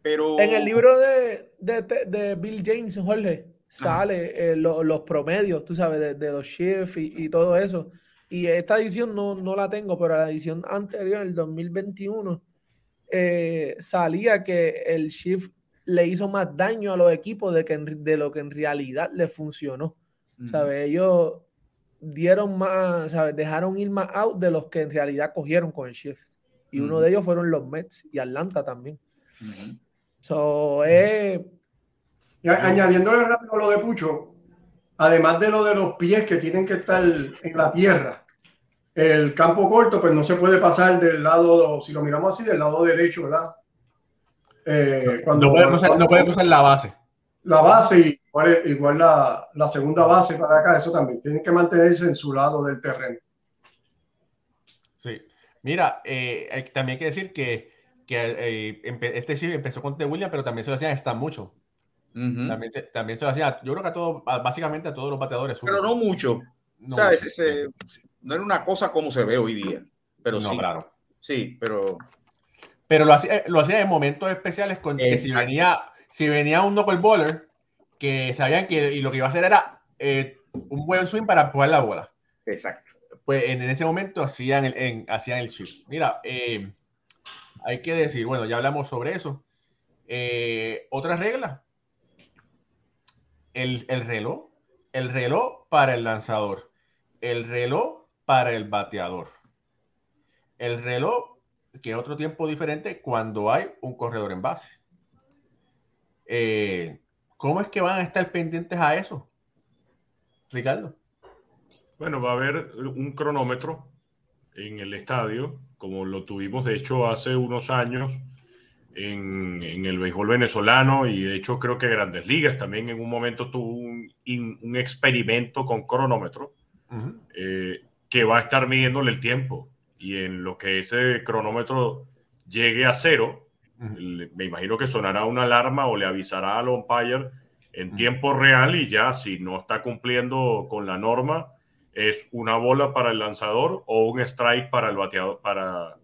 Pero... En el libro de, de, de Bill James, Jorge, sale eh, los promedios, tú sabes, de, de los shifts y, y, todo eso. Y esta edición no, no, la tengo, pero la edición anterior, el 2021, eh, salía que el shift le hizo más daño a los equipos de, que de lo que en realidad le funcionó. ¿Sabes? Ellos dieron más, ¿sabes? Dejaron ir más out de los que en realidad cogieron con el shift. Y uno de ellos fueron los Mets y Atlanta también. So, eh, añadiéndole rápido lo de Pucho, además de lo de los pies que tienen que estar en la tierra, el campo corto, pues no se puede pasar del lado, si lo miramos así, del lado derecho, ¿verdad? Eh, cuando, no, puede cruzar, la base. La base y igual, la, la, segunda base para acá, eso también. Tienen que mantenerse en su lado del terreno. Sí. Mira, eh, también hay que decir que, que eh, este sí empezó con The Williams, pero también se lo hacían Stan mucho. también, se, también se lo hacía, yo creo que a todos, básicamente a todos los bateadores. Pero no mucho. No, no era una cosa como se ve hoy día. Pero no, sí. claro. Sí, pero. Pero lo hacía, lo hacía en momentos especiales con que si venía, si venía un knuckle baller, que sabían que y lo que iba a hacer era eh, un buen swing para jugar la bola. Exacto. Pues en, ese momento hacían el, en, hacían el chip. Mira, eh, hay que decir, bueno, ya hablamos sobre eso. Eh, otra regla. El, el reloj. El reloj para el lanzador. El reloj para el bateador. El reloj, que es otro tiempo diferente cuando hay un corredor en base. Eh, ¿Cómo es que van a estar pendientes a eso? Ricardo. Bueno, va a haber un cronómetro en el estadio, como lo tuvimos de hecho hace unos años en, el béisbol venezolano y de hecho creo que Grandes Ligas también en un momento tuvo un, un experimento con cronómetro que va a estar midiéndole el tiempo. Y en lo que ese cronómetro llegue a cero, me imagino que sonará una alarma o le avisará al umpire en tiempo real y ya si no está cumpliendo con la norma es una bola para el lanzador o un strike para el bateador para,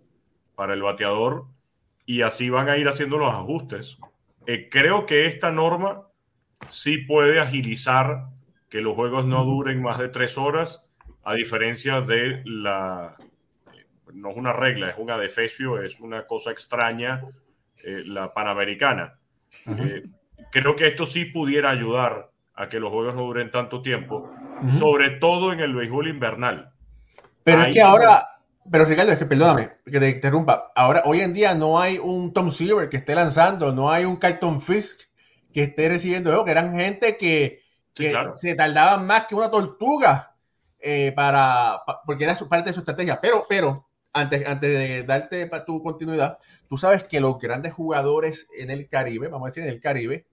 para el bateador. Y así van a ir haciendo los ajustes. Eh, creo que esta norma sí puede agilizar que los juegos no duren más de tres horas a diferencia de la, no es una regla, es un adefesio, es una cosa extraña, eh, la panamericana. Eh, creo que esto sí pudiera ayudar a que los juegos no duren tanto tiempo, sobre todo en el béisbol invernal. Pero es que ahora, pero Ricardo, es que perdóname que te interrumpa, ahora hoy en día no hay un Tom Silver que esté lanzando, no hay un Carlton Fisk que esté recibiendo, que eran gente que, se tardaban más que una tortuga eh, para, porque era parte de su estrategia. Pero, pero, antes, antes de darte para tu continuidad, tú sabes que los grandes jugadores en el Caribe, vamos a decir en el Caribe,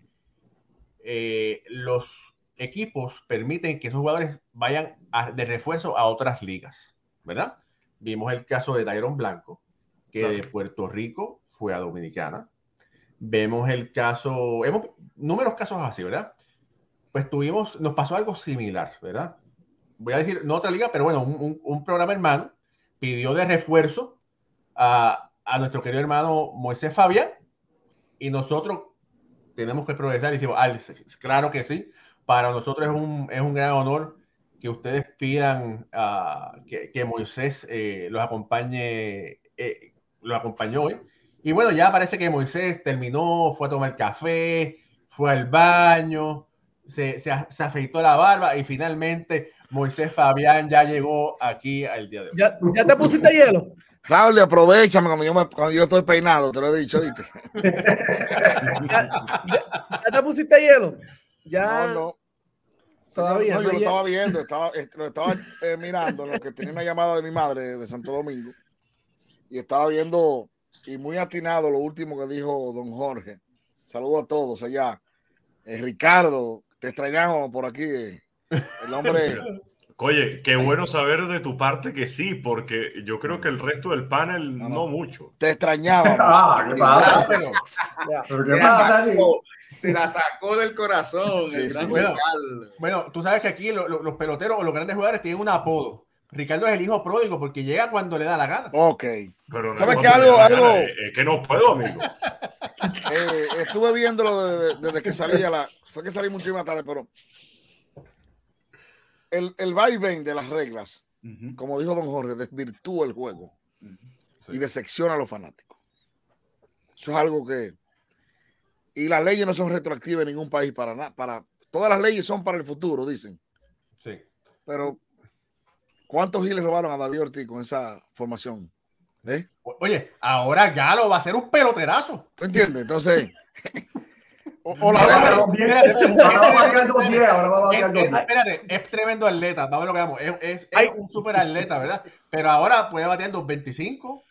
eh, los equipos permiten que esos jugadores vayan de refuerzo a otras ligas, ¿verdad? Vimos el caso de Dairon Blanco, que de Puerto Rico fue a Dominicana. Vemos el caso, hemos números casos así, ¿verdad? Pues tuvimos, nos pasó algo similar, ¿verdad? Voy a decir, no otra liga, pero bueno, un, programa hermano pidió de refuerzo a, a, nuestro querido hermano Moisés Fabián y nosotros tenemos que progresar y decimos, ah, claro que sí, para nosotros es un, es un gran honor que ustedes pidan uh, que, que, Moisés eh, los acompañe, eh, los acompañó hoy. Y bueno, ya parece que Moisés terminó, fue a tomar café, fue al baño, se, se, se afeitó la barba y finalmente Moisés Fabián ya llegó aquí al día de hoy. ¿Ya, te pusiste hielo? Raúl, aprovechame cuando yo, cuando yo estoy peinado, te lo he dicho, ¿viste? ¿Ya, te pusiste hielo? Ya. No, no. Todavía. No, yo lo estaba viendo, estaba, eh, lo estaba eh, mirando, lo que tenía una llamada de mi madre de Santo Domingo y estaba viendo y muy atinado lo último que dijo don Jorge. Saludos a todos allá. Eh, Ricardo, te extrañamos por aquí. El hombre Oye, qué bueno saber de tu parte que sí, porque yo creo que el resto del panel no, mucho. Te extrañaba. Ah, se la sacó del corazón. bueno, tú sabes que aquí los peloteros o los grandes jugadores tienen un apodo. Ricardo es el hijo pródigo porque llega cuando le da la gana. Ok. Pero ¿Sabes qué? Algo, algo... Es que no puedo, amigo. Eh, estuve viéndolo desde, que salía la. Fue que salí mucho más tarde, pero el, el vaivén de las reglas, como dijo don Jorge, desvirtúa el juego y decepciona a los fanáticos. Eso es algo que. Y las leyes no son retroactivas en ningún país para nada. Para, todas las leyes son para el futuro, dicen. Sí. Pero, ¿cuántos giles robaron a David Ortiz con esa formación? ¿Eh? Oye, ahora Galo va a ser un peloterazo. ¿Tú entiendes? Entonces. O, la Espérate, es tremendo atleta. Vamos a ver lo que vamos. Es, es, un super atleta, ¿verdad? Pero ahora puede batear 2.25.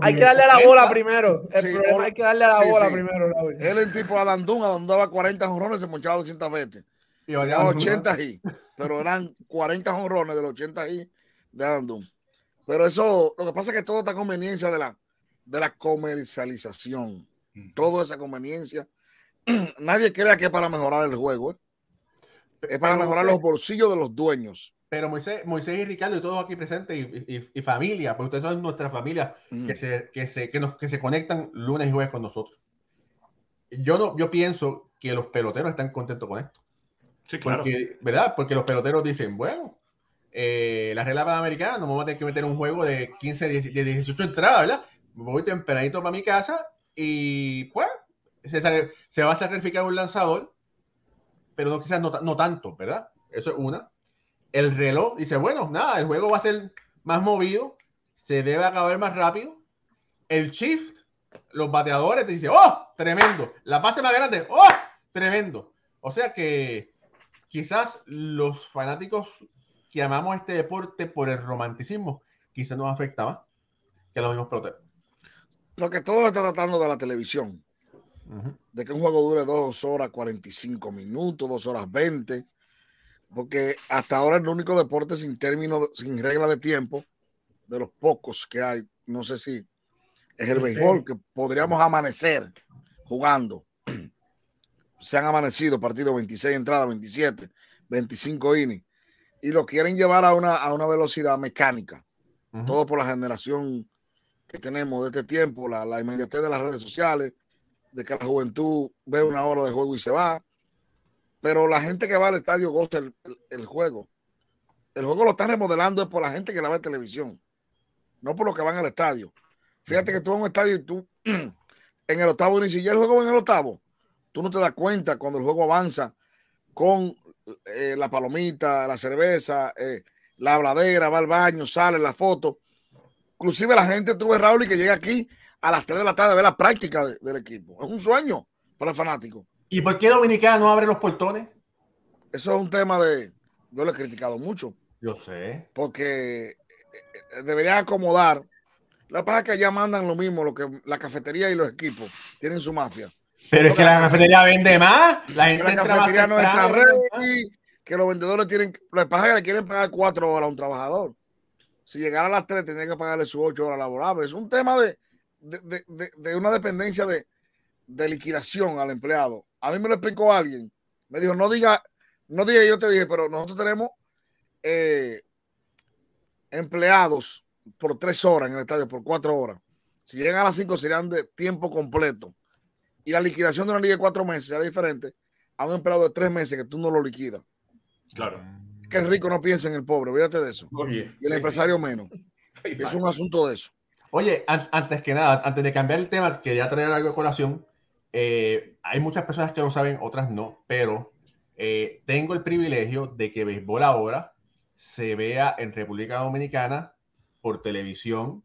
Hay que darle a la bola primero. El problema hay que darle a la bola primero. Él es tipo Adandún, Adandún daba 40 jonrones, se monchaba 200 veces. Y bateaba 80 y, pero eran 40 jonrones de los 80 y de Adandún. Pero eso, lo que pasa es que todo está conveniencia de la, de la comercialización. Toda esa conveniencia nadie crea que es para mejorar el juego. ¿eh? Es para mejorar los bolsillos de los dueños. Pero Moisés, Moisés y Ricardo y todos aquí presentes y, familia, porque ustedes son nuestra familia mm. que, se, que, se, que, nos, que se conectan lunes y jueves con nosotros. Yo, no, yo pienso que los peloteros están contentos con esto. Sí, claro. Porque, ¿Verdad? Porque los peloteros dicen, bueno, eh, la regla americana no me voy a tener que meter un juego de 15, de 18 entradas, ¿verdad? Voy tempranito para mi casa y pues se, va a sacrificar un lanzador, pero no quizás no, tanto, ¿verdad? Eso es una. El reloj dice, bueno, nada, el juego va a ser más movido, se debe acabar más rápido. El shift, los bateadores te dicen, oh, tremendo. La base más grande, oh, tremendo. O sea que quizás los fanáticos que amamos este deporte por el romanticismo, quizás nos afecta más que los mismos peloteros. Lo que todo está tratando de la televisión de que un juego dure dos horas 45 minutos, dos horas 20, porque hasta ahora es el único deporte sin término, sin regla de tiempo, de los pocos que hay, no sé si es el béisbol, que podríamos amanecer jugando. Se han amanecido partidos 26 entradas, 27, 25 innings, y lo quieren llevar a una, a una velocidad mecánica. Todo por la generación que tenemos de este tiempo, la, la inmediatez de las redes sociales, de que la juventud ve una hora de juego y se va. Pero la gente que va al estadio goza el, juego. El juego lo están remodelando es por la gente que la ve en televisión, no por los que van al estadio. Fíjate que tú vas a un estadio y tú en el octavo ni siquiera el juego va en el octavo. Tú no te das cuenta cuando el juego avanza con eh, la palomita, la cerveza, eh, la habladera, va al baño, sale la foto. Inclusive la gente, tuve Raúl, y que llega aquí a las 3 de la tarde a ver la práctica del equipo. Es un sueño para el fanático. ¿Y por qué Dominicana no abre los portones? Eso es un tema de. Yo lo he criticado mucho. Yo sé. Porque eh, eh, deberían acomodar. La pasa es que allá mandan lo mismo, lo que la cafetería y los equipos tienen su mafia. Pero es que la cafetería vende más. La, gente la cafetería no está ready, que los vendedores tienen. Lo que pasa es que le quieren pagar cuatro horas a un trabajador. Si llegara a las tres, tendría que pagarle sus ocho horas laborables. Es un tema de, de, una dependencia de, liquidación al empleado. A mí me lo explicó alguien. Me dijo, no diga, no diga, yo te dije, pero nosotros tenemos eh, empleados por tres horas en el estadio, por cuatro horas. Si llegan a las cinco serían de tiempo completo. Y la liquidación de una liga de cuatro meses será diferente a un empleado de tres meses que tú no lo liquidas. Claro. Que el rico no piensa en el pobre, fíjate de eso. y el empresario menos. Es un asunto de eso. Oye, antes que nada, antes de cambiar el tema, quería traer algo de colación. Eh, hay muchas personas que lo saben, otras no, pero eh, tengo el privilegio de que béisbol ahora se vea en República Dominicana por televisión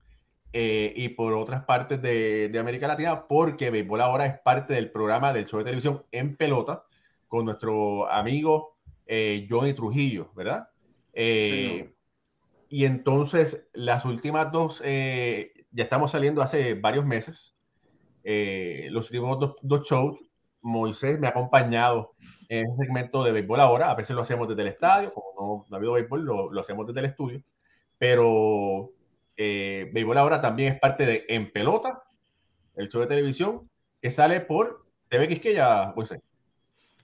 eh, y por otras partes de, América Latina, porque Béisbol ahora es parte del programa del show de televisión En Pelota con nuestro amigo eh, Johnny Trujillo, ¿verdad? Eh, y entonces las últimas dos, ya estamos saliendo hace varios meses, los últimos dos, shows, Moisés me ha acompañado en ese segmento de béisbol ahora, a veces lo hacemos desde el estadio, como no, ha habido béisbol, lo, lo hacemos desde el estudio, pero eh, Béisbol ahora también es parte de En Pelota, el show de televisión que sale por TV Quisqueya, pues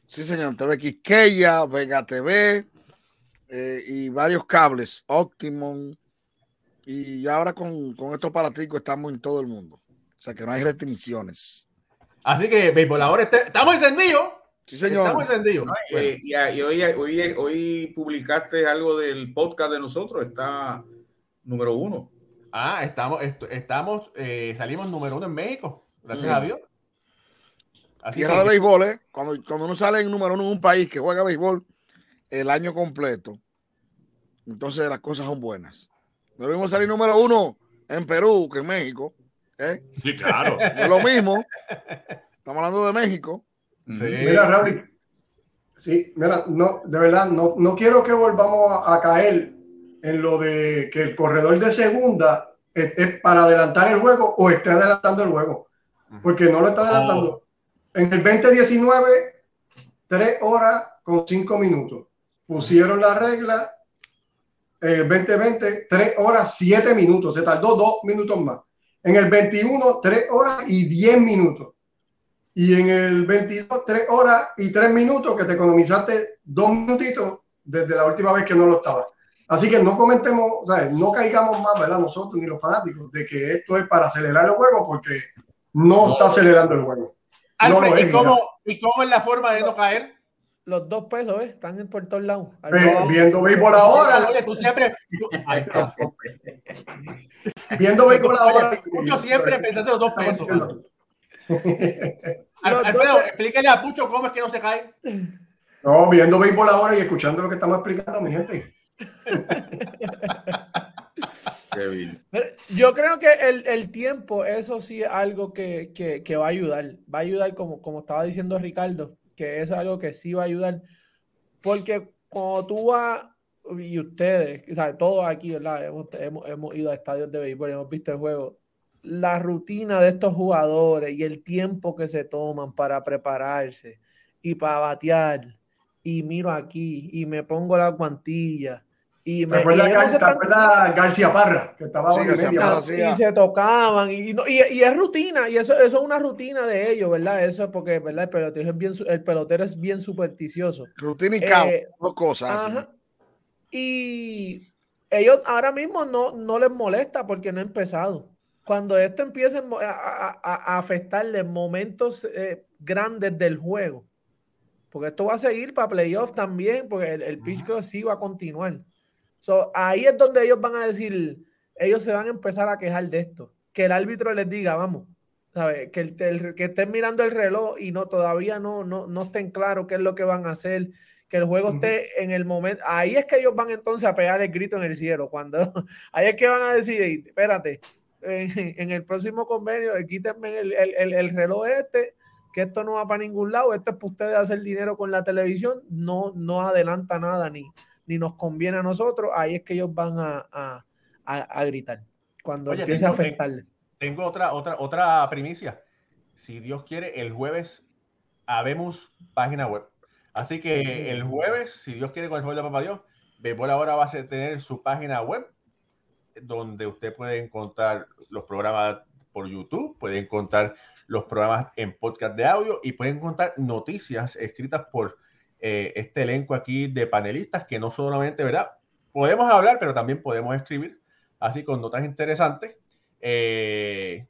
Sí, señor, TV Quisqueya, Vega TV eh, y varios cables, Optimum. Y ahora con, con estos aparaticos estamos en todo el mundo. O sea que no hay restricciones. Así que Béisbol ahora estamos encendidos. Sí, señor. Estamos encendidos. Eh, y, hoy, hoy, hoy publicaste algo del podcast de nosotros, está número uno. Ah, estamos, estamos, eh, salimos número uno en México, gracias a Dios. Así Tierra de béisbol, ¿eh? Cuando, cuando uno sale en número uno en un país que juega béisbol el año completo, entonces las cosas son buenas. No debemos salir número uno en Perú que en México. ¿eh? Sí, claro. es lo mismo. Estamos hablando de México. Sí. Mira, Raúl. Sí, mira, no, de verdad, no, no quiero que volvamos a caer en lo de que el corredor de segunda es, para adelantar el juego o esté adelantando el juego, porque no lo está adelantando. Oh. En el 2019, tres horas con cinco minutos. Pusieron la regla. El 2020, tres horas siete minutos. Se tardó dos minutos más. En el 21, tres horas y diez minutos. Y en el 22, tres horas y tres minutos, que te economizaste dos minutitos desde la última vez que no lo estaba. Así que no comentemos, o sea, no caigamos más, ¿verdad? Nosotros ni los fanáticos, de que esto es para acelerar el juego, porque no, está acelerando el juego. Alfred, ¿y, cómo, ¿y cómo es la forma de no caer? Los dos pesos, ¿eh? Están por todos lados. viendo béisbol ahora. Oye, tú siempre. viendo béisbol ahora. Pucho siempre pensando en los dos pesos. Alfredo, explíquele a Pucho cómo es que no se cae. No, viendo béisbol ahora y escuchando lo que estamos explicando, mi gente. Yo creo que el, tiempo, eso sí es algo que, va a ayudar. Va a ayudar, como, como estaba diciendo Ricardo, que es algo que sí va a ayudar. Porque cuando tú vas, y ustedes, todos aquí, ¿verdad? Hemos, hemos, ido a estadios de béisbol, hemos visto el juego. La rutina de estos jugadores y el tiempo que se toman para prepararse y para batear. Y miro aquí y me pongo la guantilla y me García Parra? Que estaba y se tocaban y, y, es rutina y eso, eso es una rutina de ellos, ¿verdad? Eso es porque, ¿verdad? El pelotero es bien, el pelotero es bien supersticioso. Rutina y caos, eh, dos cosas. Y ellos ahora mismo no, no les molesta porque no ha empezado. Cuando esto empiece a, a, afectarle momentos eh, grandes del juego, porque esto va a seguir para playoff también, porque el, el pitch sí va a continuar ahí es donde ellos van a decir, ellos se van a empezar a quejar de esto. Que el árbitro les diga, vamos, Que, el, que estén mirando el reloj y no todavía no, no, no estén claros qué es lo que van a hacer, que el juego esté en el momento. Ahí es que ellos van entonces a pegar el grito en el cielo. Cuando ahí es que van a decir, espérate, en, el próximo convenio, quítenme el, el, el, reloj este, que esto no va para ningún lado, esto es para ustedes hacer dinero con la televisión, no, no adelanta nada ni, ni nos conviene a nosotros, ahí es que ellos van a, gritar. Cuando empiece a afectarle. Tengo otra, otra, otra primicia. Si Dios quiere, el jueves habemos página web. Así que el jueves, si Dios quiere, con el juego de Papá Dios, Béisbol ahora va a tener su página web donde usted puede encontrar los programas por YouTube, puede encontrar los programas en podcast de audio y puede encontrar noticias escritas por eh, este elenco aquí de panelistas que no solamente, ¿verdad? Podemos hablar, pero también podemos escribir, así con notas interesantes. Eh,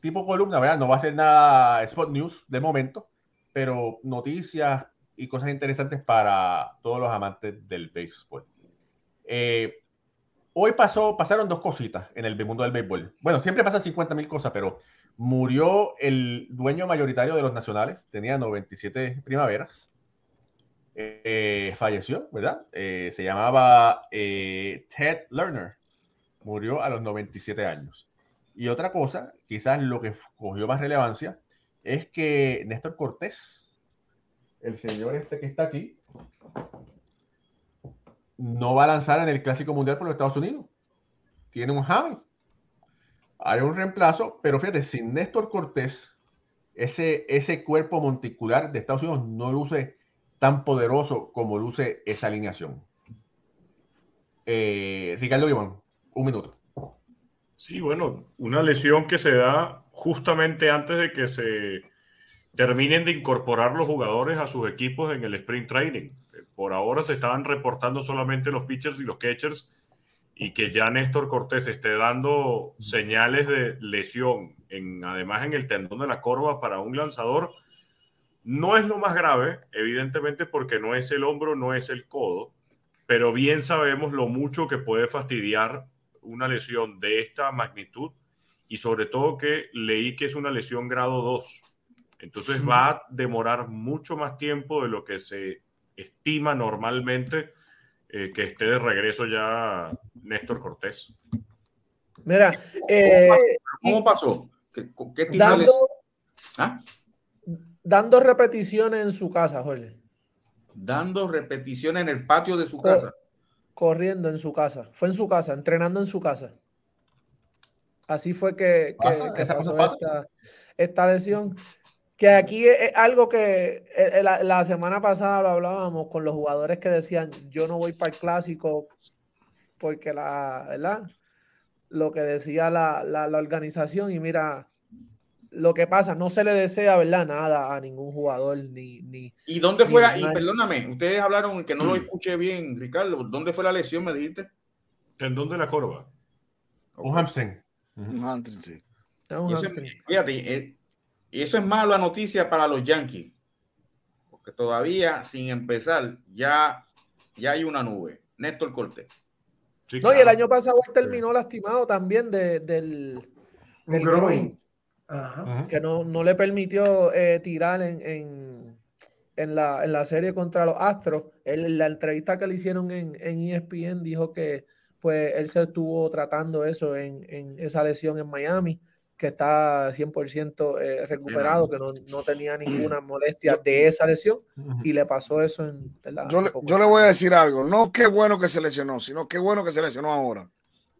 tipo columna, ¿verdad? No va a ser nada Spot News de momento, pero noticias y cosas interesantes para todos los amantes del béisbol. Eh, hoy pasó, pasaron dos cositas en el mundo del béisbol. Bueno, siempre pasan 50 mil cosas, pero murió el dueño mayoritario de los nacionales, tenía 97 primaveras. Eh, falleció, ¿verdad? Eh, se llamaba eh, Ted Lerner, murió a los 97 años. Y otra cosa, quizás lo que cogió más relevancia, es que Néstor Cortés, el señor este que está aquí, no va a lanzar en el Clásico Mundial por los Estados Unidos. Tiene un hammy. Hay un reemplazo, pero fíjate, sin Néstor Cortés, ese, ese cuerpo monticular de Estados Unidos no luce tan poderoso como luce esa alineación. Eh, Ricardo Iván, un minuto. Sí, bueno, una lesión que se da justamente antes de que se terminen de incorporar los jugadores a sus equipos en el sprint training. Por ahora se estaban reportando solamente los pitchers y los catchers y que ya Néstor Cortés esté dando señales de lesión, en, además en el tendón de la corva para un lanzador, no es lo más grave, evidentemente porque no es el hombro, no es el codo, pero bien sabemos lo mucho que puede fastidiar una lesión de esta magnitud y sobre todo que leí que es una lesión grado 2. Entonces va a demorar mucho más tiempo de lo que se estima normalmente eh, que esté de regreso ya Néstor Cortés. Mira, ¿cómo eh, pasó? ¿Qué, dando, ¿Ah? Dando repeticiones en su casa, Jorge. Dando repeticiones en el patio de su casa. Corriendo en su casa. Fue en su casa, entrenando en su casa. Así fue que, pasó esta, esta lesión. Que aquí es algo que eh, eh, la, semana pasada lo hablábamos con los jugadores que decían, yo no voy para el clásico porque la, ¿verdad? Lo que decía la, la, organización y mira, lo que pasa, no se le desea, ¿verdad? Nada a ningún jugador, ni... ni ¿Y dónde fue la, y perdóname, ustedes hablaron que no lo escuché bien, Ricardo, ¿dónde fue la lesión, me dijiste? ¿En dónde la corva? Un hamstring. Un hamstring, sí. un hamstring. Fíjate, eh, y eso es mala noticia para los Yankees, porque todavía sin empezar ya, ya hay una nube. Néstor Cortés. no, y el año pasado terminó lastimado también del, del que no, no, le permitió eh, tirar en, en, la, en, la, serie contra los Astros. En la entrevista que le hicieron en, en ESPN dijo que pues él se estuvo tratando eso en, en esa lesión en Miami que está 100% eh, recuperado, que no, no, tenía ninguna molestia de esa lesión y le pasó eso en, la, yo, le, yo, le, voy a decir algo, no qué bueno que se lesionó, sino qué bueno que se lesionó ahora.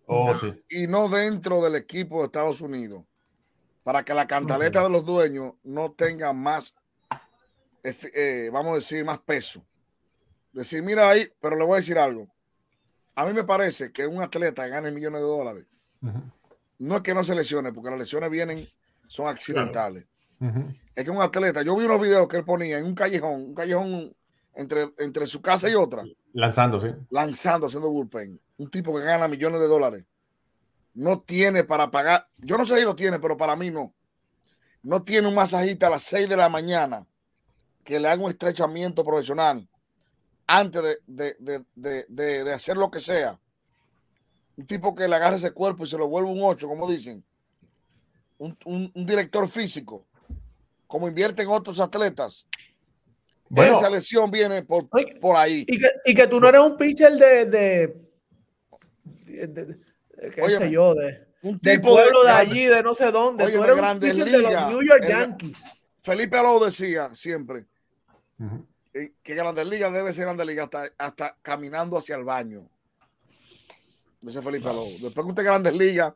Oh, sí. Y no dentro del equipo de Estados Unidos, para que la cantaleta de los dueños no tenga más, eh, vamos a decir, más peso. Decir, mira ahí, pero le voy a decir algo. A mí me parece que un atleta gane millones de dólares no es que no se lesione, porque las lesiones vienen, son accidentales. Es que un atleta, yo vi unos videos que él ponía en un callejón, un callejón entre, entre su casa y otra. Lanzando, sí. Lanzando, haciendo bullpen. Un tipo que gana millones de dólares. No tiene para pagar. Yo no sé si lo tiene, pero para mí no. No tiene un masajista a las 6 de la mañana que le haga un estrechamiento profesional antes de hacer lo que sea un tipo que le agarre ese cuerpo y se lo vuelve un 8, como dicen, un, director físico, como invierten otros atletas. Esa lesión viene por, por ahí. Y que, tú no eres un pitcher de, qué sé yo, de un tipo de pueblo de, allí, de no sé dónde. tú eres un pitcher de los New York Yankees. Felipe Aló decía siempre que Grandes Ligas debe ser Grandes Ligas hasta, hasta caminando hacia el baño. Dice Felipe Después que usted Grandes Ligas,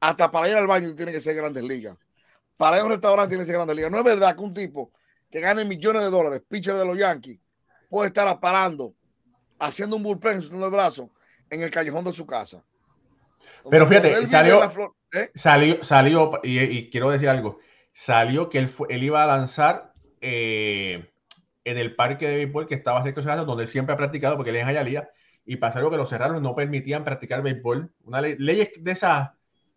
hasta para ir al baño tiene que ser Grandes Ligas. Para ir a un restaurante tiene que ser Grandes Ligas. No es verdad que un tipo que gane millones de dólares, pitcher de los Yankees, puede estar parando, haciendo un bullpen, en el brazo, en el callejón de su casa. Pero fíjate, salió, ¿eh? salió, salió, y, quiero decir algo, salió que él, fue, él iba a lanzar eh, en el parque de béisbol que estaba cerca de su casa, donde él siempre ha practicado, porque él es en y pasaron que los cerraron, no permitían practicar béisbol. Una ley, leyes de esas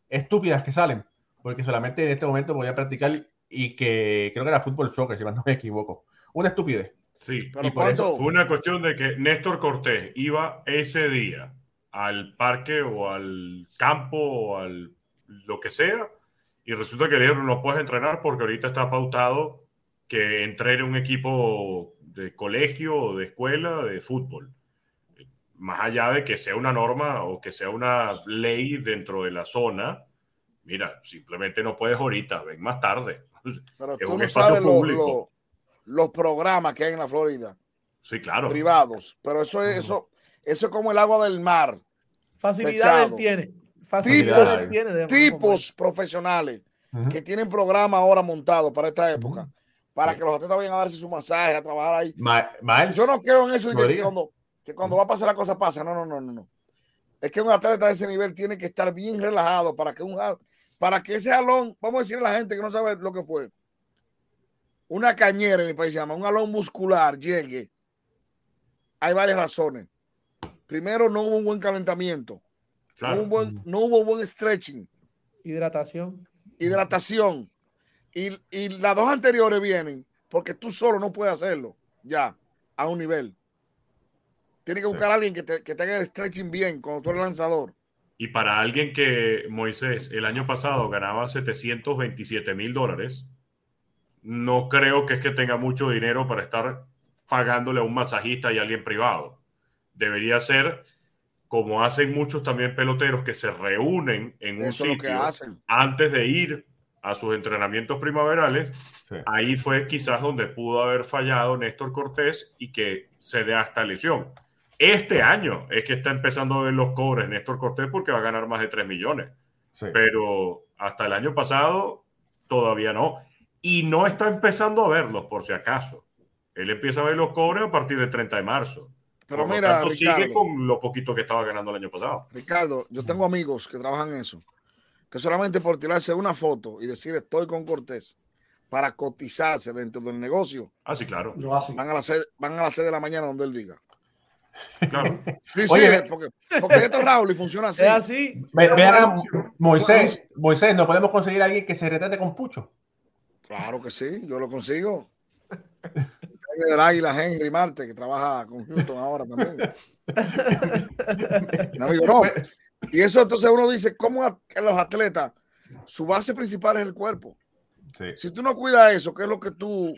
estúpidas que salen, porque solamente en este momento podía practicar y que creo que era fútbol soccer, si no me equivoco. Una estupidez. Sí, pero por eso fue una cuestión de que Néstor Cortés iba ese día al parque o al campo o al lo que sea y resulta que le no puedes entrenar porque ahorita está pautado que entrene un equipo de colegio o de escuela de fútbol más allá de que sea una norma o que sea una ley dentro de la zona, mira, simplemente no puedes ahorita, ven más tarde. Pero es tú un no sabes público. los programas que hay en la Florida. Sí, claro. Privados. Pero eso es, eso, eso es como el agua del mar. Facilidad él tiene. Facilidad tiene tipos profesionales que tienen programas ahora montados para esta época, para que los atletas vayan a darse su masaje, a trabajar ahí. Yo no creo en eso de que cuando, que cuando va a pasar la cosa pasa. No, no, no, no, no. Es que un atleta de ese nivel tiene que estar bien relajado para que un para que ese alón, vamos a decirle a la gente que no sabe lo que fue, una cañera en mi país se llama, un alón muscular llegue. Hay varias razones. Primero, no hubo un buen calentamiento. No, hubo buen, no hubo buen stretching. Hidratación. Hidratación. Y, y las dos anteriores vienen porque tú solo no puedes hacerlo ya a un nivel. Tienes que buscar a alguien que te, que te haga el stretching bien cuando tú eres lanzador. Y para alguien que, Moisés, el año pasado ganaba 727 mil dólares, no creo que es que tenga mucho dinero para estar pagándole a un masajista y a alguien privado. Debería ser como hacen muchos también peloteros que se reúnen en un sitio antes de ir a sus entrenamientos primaverales. Ahí fue quizás donde pudo haber fallado Néstor Cortés y que se dé hasta lesión. Este año es que está empezando a ver los cobres Néstor Cortés porque va a ganar más de 3 millones. Pero hasta el año pasado todavía no. Y no está empezando a verlos, por si acaso. Él empieza a ver los cobres a partir del 30 de marzo. Pero mira, sigue con lo poquito que estaba ganando el año pasado. Ricardo, yo tengo amigos que trabajan en eso, que solamente por tirarse una foto y decir estoy con Cortés para cotizarse dentro del negocio. Ah, sí, claro. Van a las van a las 6 de la mañana donde él diga. Claro. Sí, Oye, porque, porque, esto Raúl y funciona así. Es así. Vean, Moisés, Moisés, ¿no podemos conseguir a alguien que se retrate con Pucho? Claro que sí, yo lo consigo. El águila Henry Marte, que trabaja con Houston ahora también. no, no. Y eso entonces uno dice, ¿cómo los atletas, su base principal es el cuerpo? Sí. Si tú no cuidas eso, ¿qué es lo que tú...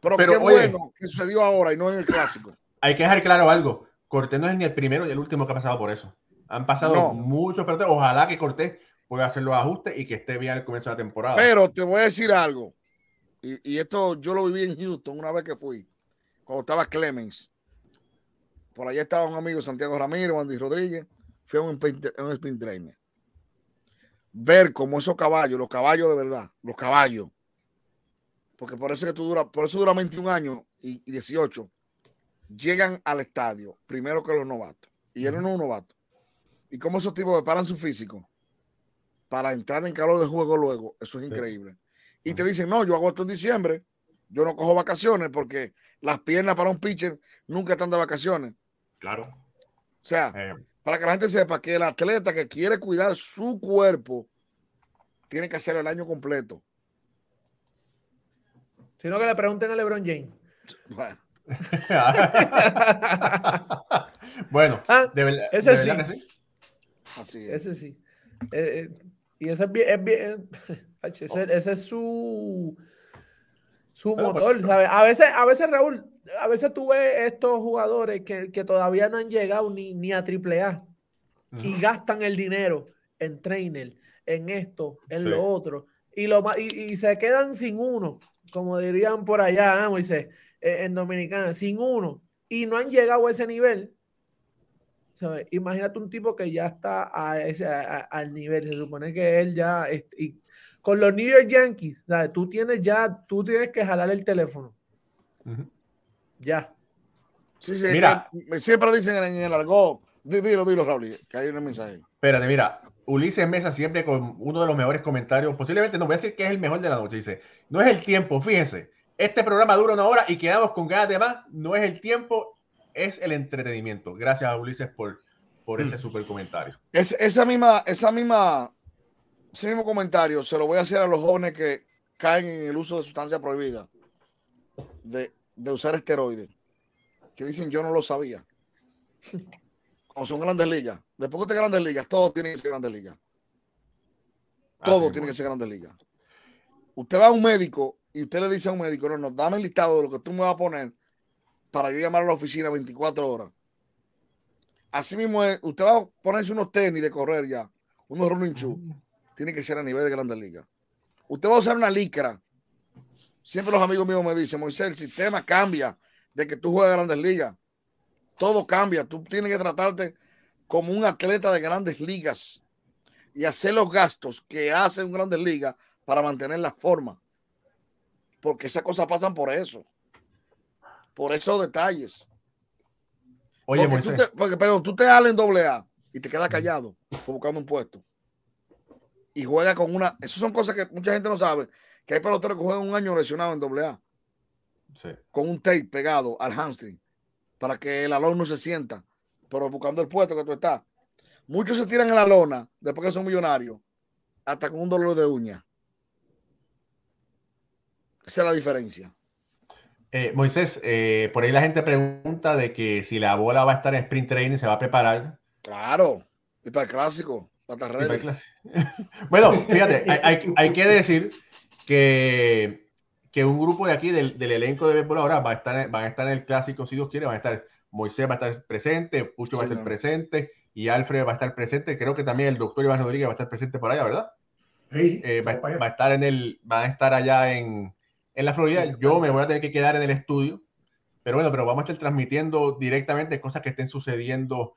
Pero, qué bueno que sucedió ahora y no en el clásico hay que dejar claro algo. Cortés no es ni el primero ni el último que ha pasado por eso. Han pasado muchos pero Ojalá que Cortés pueda hacer los ajustes y que esté bien al comienzo de la temporada. Pero te voy a decir algo. Y, esto yo lo viví en Houston una vez que fui, cuando estaba Clemens. Por allá estaba un amigo Santiago Ramírez, Andy Rodríguez. Fui a un, un sprint trainer. Ver cómo esos caballos, los caballos de verdad, los caballos, porque por eso que tú dura, por eso dura 21 años y, y 18 llegan al estadio primero que los novatos. Y él no es un novato. ¿Y cómo esos tipos preparan su físico para entrar en calor de juego luego? Eso es increíble. Y te dicen, no, yo hago esto en diciembre, yo no cojo vacaciones porque las piernas para un pitcher nunca están de vacaciones. Claro. O sea, eh. para que la gente sepa que el atleta que quiere cuidar su cuerpo tiene que hacerlo el año completo. Sino que le pregunten a LeBron James. Bueno. bueno, ah, de verdad, ese sí. Así Ese sí. Eh, eh, y ese es bien, es bien ese, es su su motor. A veces, a veces, Raúl, a veces tú ves estos jugadores que, que todavía no han llegado ni, ni a triple A y gastan el dinero en trainer, en esto, en lo otro, y, lo, y, y, se quedan sin uno, como dirían por allá, ¿eh, Moisés? Eh, en Dominicana, sin uno, y no han llegado a ese nivel. Imagínate un tipo que ya está a ese, al nivel, se supone que él ya, y con los New York Yankees, tú tienes ya, tú tienes que jalar el teléfono. Ya. Sí, sí, mira, siempre dicen en el argot, dilo, dilo, Raúl, que hay un mensaje. Espérate, mira, Ulises Mesa siempre con uno de los mejores comentarios, posiblemente no voy a decir que es el mejor de la noche, dice, no es el tiempo, fíjense, este programa dura una hora y quedamos con ganas de más. No es el tiempo, es el entretenimiento. Gracias a Ulises por, por ese mm. super comentario. Es, esa misma, esa misma, ese mismo comentario se lo voy a hacer a los jóvenes que caen en el uso de sustancias prohibidas, de, usar esteroides, que dicen yo no lo sabía. Como son grandes ligas. Después de grandes ligas, todo tiene que ser grandes ligas. Todo tiene que ser grandes ligas. Usted va a un médico y usted le dice a un médico, no, no, dame el listado de lo que tú me vas a poner para yo llamar a la oficina 24 horas. Así mismo es, usted va a ponerse unos tenis de correr ya, unos running shoes, tiene que ser a nivel de grandes ligas. Usted va a usar una licra. Siempre los amigos míos me dicen, Moisés, el sistema cambia de que tú juegas grandes ligas. Todo cambia. Tú tienes que tratarte como un atleta de grandes ligas y hacer los gastos que hace un grandes ligas para mantener la forma. Porque esas cosas pasan por eso. Por esos detalles. Oye, porque, tú te, porque pero tú te sales en doble A y te quedas callado buscando un puesto. Y juega con una. Esas son cosas que mucha gente no sabe. Que hay peloteros que juegan un año lesionado en doble A. Con un tape pegado al hamstring. Para que el alón no se sienta. Pero buscando el puesto que tú estás. Muchos se tiran en la lona después que son millonarios. Hasta con un dolor de uña. Esa es la diferencia. Eh, Moisés, eh, por ahí la gente pregunta de que si la bola va a estar en sprint training, se va a preparar. Claro, y para el clásico. bueno, fíjate, hay, que decir que, que, un grupo de aquí del, elenco de béisbol ahora va a estar, van a estar en el clásico, si Dios quiere, van a estar, Moisés va a estar presente, Pucho va a estar presente y Alfred va a estar presente. Creo que también el doctor Iván Rodríguez va a estar presente por allá, ¿verdad? Sí, eh, va, va, a estar en el, va a estar allá en, en la Florida. Yo me voy a tener que quedar en el estudio, pero bueno, pero vamos a estar transmitiendo directamente cosas que estén sucediendo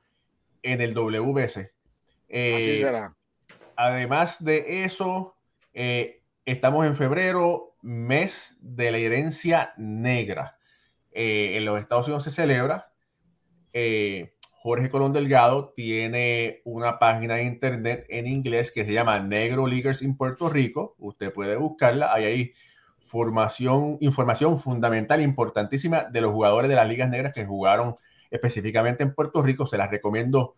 en el WBC. Eh, Así será. Además de eso, eh, estamos en febrero, mes de la herencia negra. Eh, en los Estados Unidos se celebra. Jorge Colón Delgado tiene una página de internet en inglés que se llama Negro Leaguers in Puerto Rico. Usted puede buscarla. Hay ahí formación, información fundamental, importantísima de los jugadores de las ligas negras que jugaron específicamente en Puerto Rico. Se las recomiendo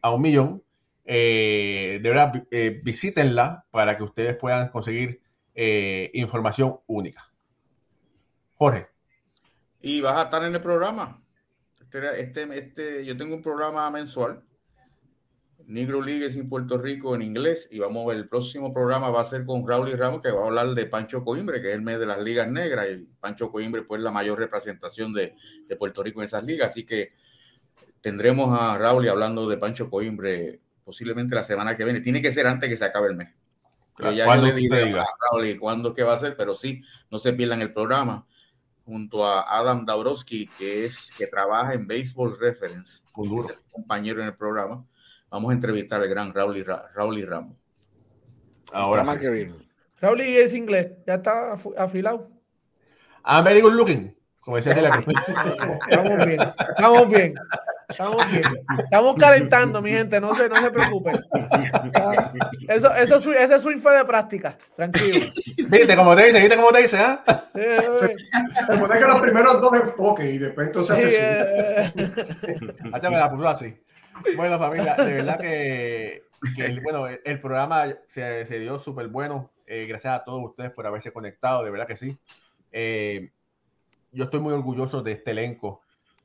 a un millón. Eh, de verdad, eh, visítenla para que ustedes puedan conseguir eh, información única. Jorge. Y vas a estar en el programa. Este, este, este, yo tengo un programa mensual Negro Leagues en Puerto Rico en inglés y vamos el próximo programa va a ser con Raúl y Ramos que va a hablar de Pancho Coimbre, que es el mes de las ligas negras y Pancho Coimbre pues la mayor representación de, de Puerto Rico en esas ligas, así que tendremos a Raúl y hablando de Pancho Coimbre posiblemente la semana que viene, tiene que ser antes que se acabe el mes. Pero ya yo le diré a Raúl y cuándo que va a ser, pero sí, no se pierdan el programa junto a Adam Dabrowski, que es que trabaja en Baseball Reference, compañero en el programa Vamos a entrevistar al gran Raúl y, Raúl y Ramos. Ahora más que bien. Raúl y es inglés, ya está afilado. I'm very good looking, como decía de la Estamos bien, estamos bien. Estamos bien. Estamos calentando, mi gente, no se, no se preocupen. Eso, eso, ese swing fue de práctica, tranquilo. Viste cómo te dice, viste cómo te dice, ¿ah? ¿eh? Se pone que los primeros dos enfoques y después entonces hace eh, me la puso así. Bueno, familia, de verdad que, el, bueno, el, programa se, dio súper bueno. Eh, gracias a todos ustedes por haberse conectado, de verdad que sí. Eh, yo estoy muy orgulloso de este elenco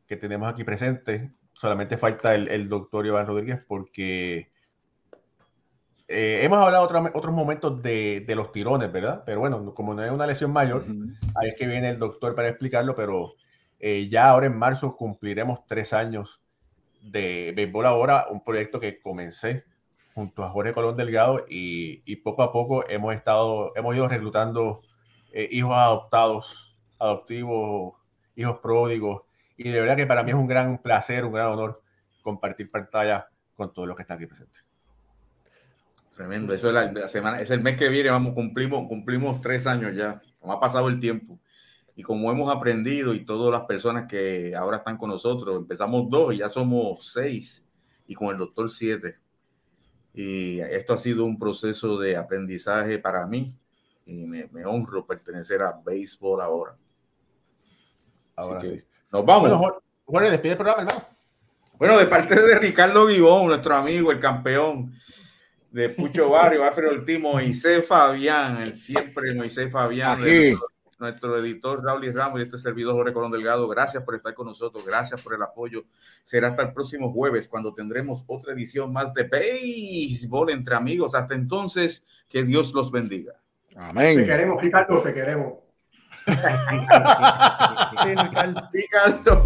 que tenemos aquí presente. Solamente falta el, doctor Iván Rodríguez porque eh, hemos hablado otros otros momentos de, los tirones, ¿verdad? Pero bueno, como no es una lesión mayor, ahí es que viene el doctor para explicarlo, pero ya ahora en marzo cumpliremos tres años de Béisbol Ahora, un proyecto que comencé junto a Jorge Colón Delgado y, poco a poco hemos estado, hemos ido reclutando eh, hijos adoptados, adoptivos, hijos pródigos, y de verdad que para mí es un gran placer, un gran honor compartir pantalla con todos los que están aquí presentes. Tremendo, eso es la, semana, es el mes que viene, vamos, cumplimos, cumplimos tres años ya, como ha pasado el tiempo y como hemos aprendido y todas las personas que ahora están con nosotros, empezamos dos y ya somos seis y con el doctor siete. Y esto ha sido un proceso de aprendizaje para mí y me, honro pertenecer a béisbol ahora. Ahora sí. Nos vamos. Bueno, despide el programa, hermano. Bueno, de parte de Ricardo Guibón, nuestro amigo, el campeón de Pucho Barrio, Alfredo Ultimo, Moisés Fabián, el siempre Moisés Fabián nuestro editor Raúl y Ramos y este servidor Jorge Colón Delgado. Gracias por estar con nosotros, gracias por el apoyo. Será hasta el próximo jueves cuando tendremos otra edición más de béisbol entre amigos. Hasta entonces, que Dios los bendiga. Amén. Te queremos, Ricardo, te queremos. El calpicando.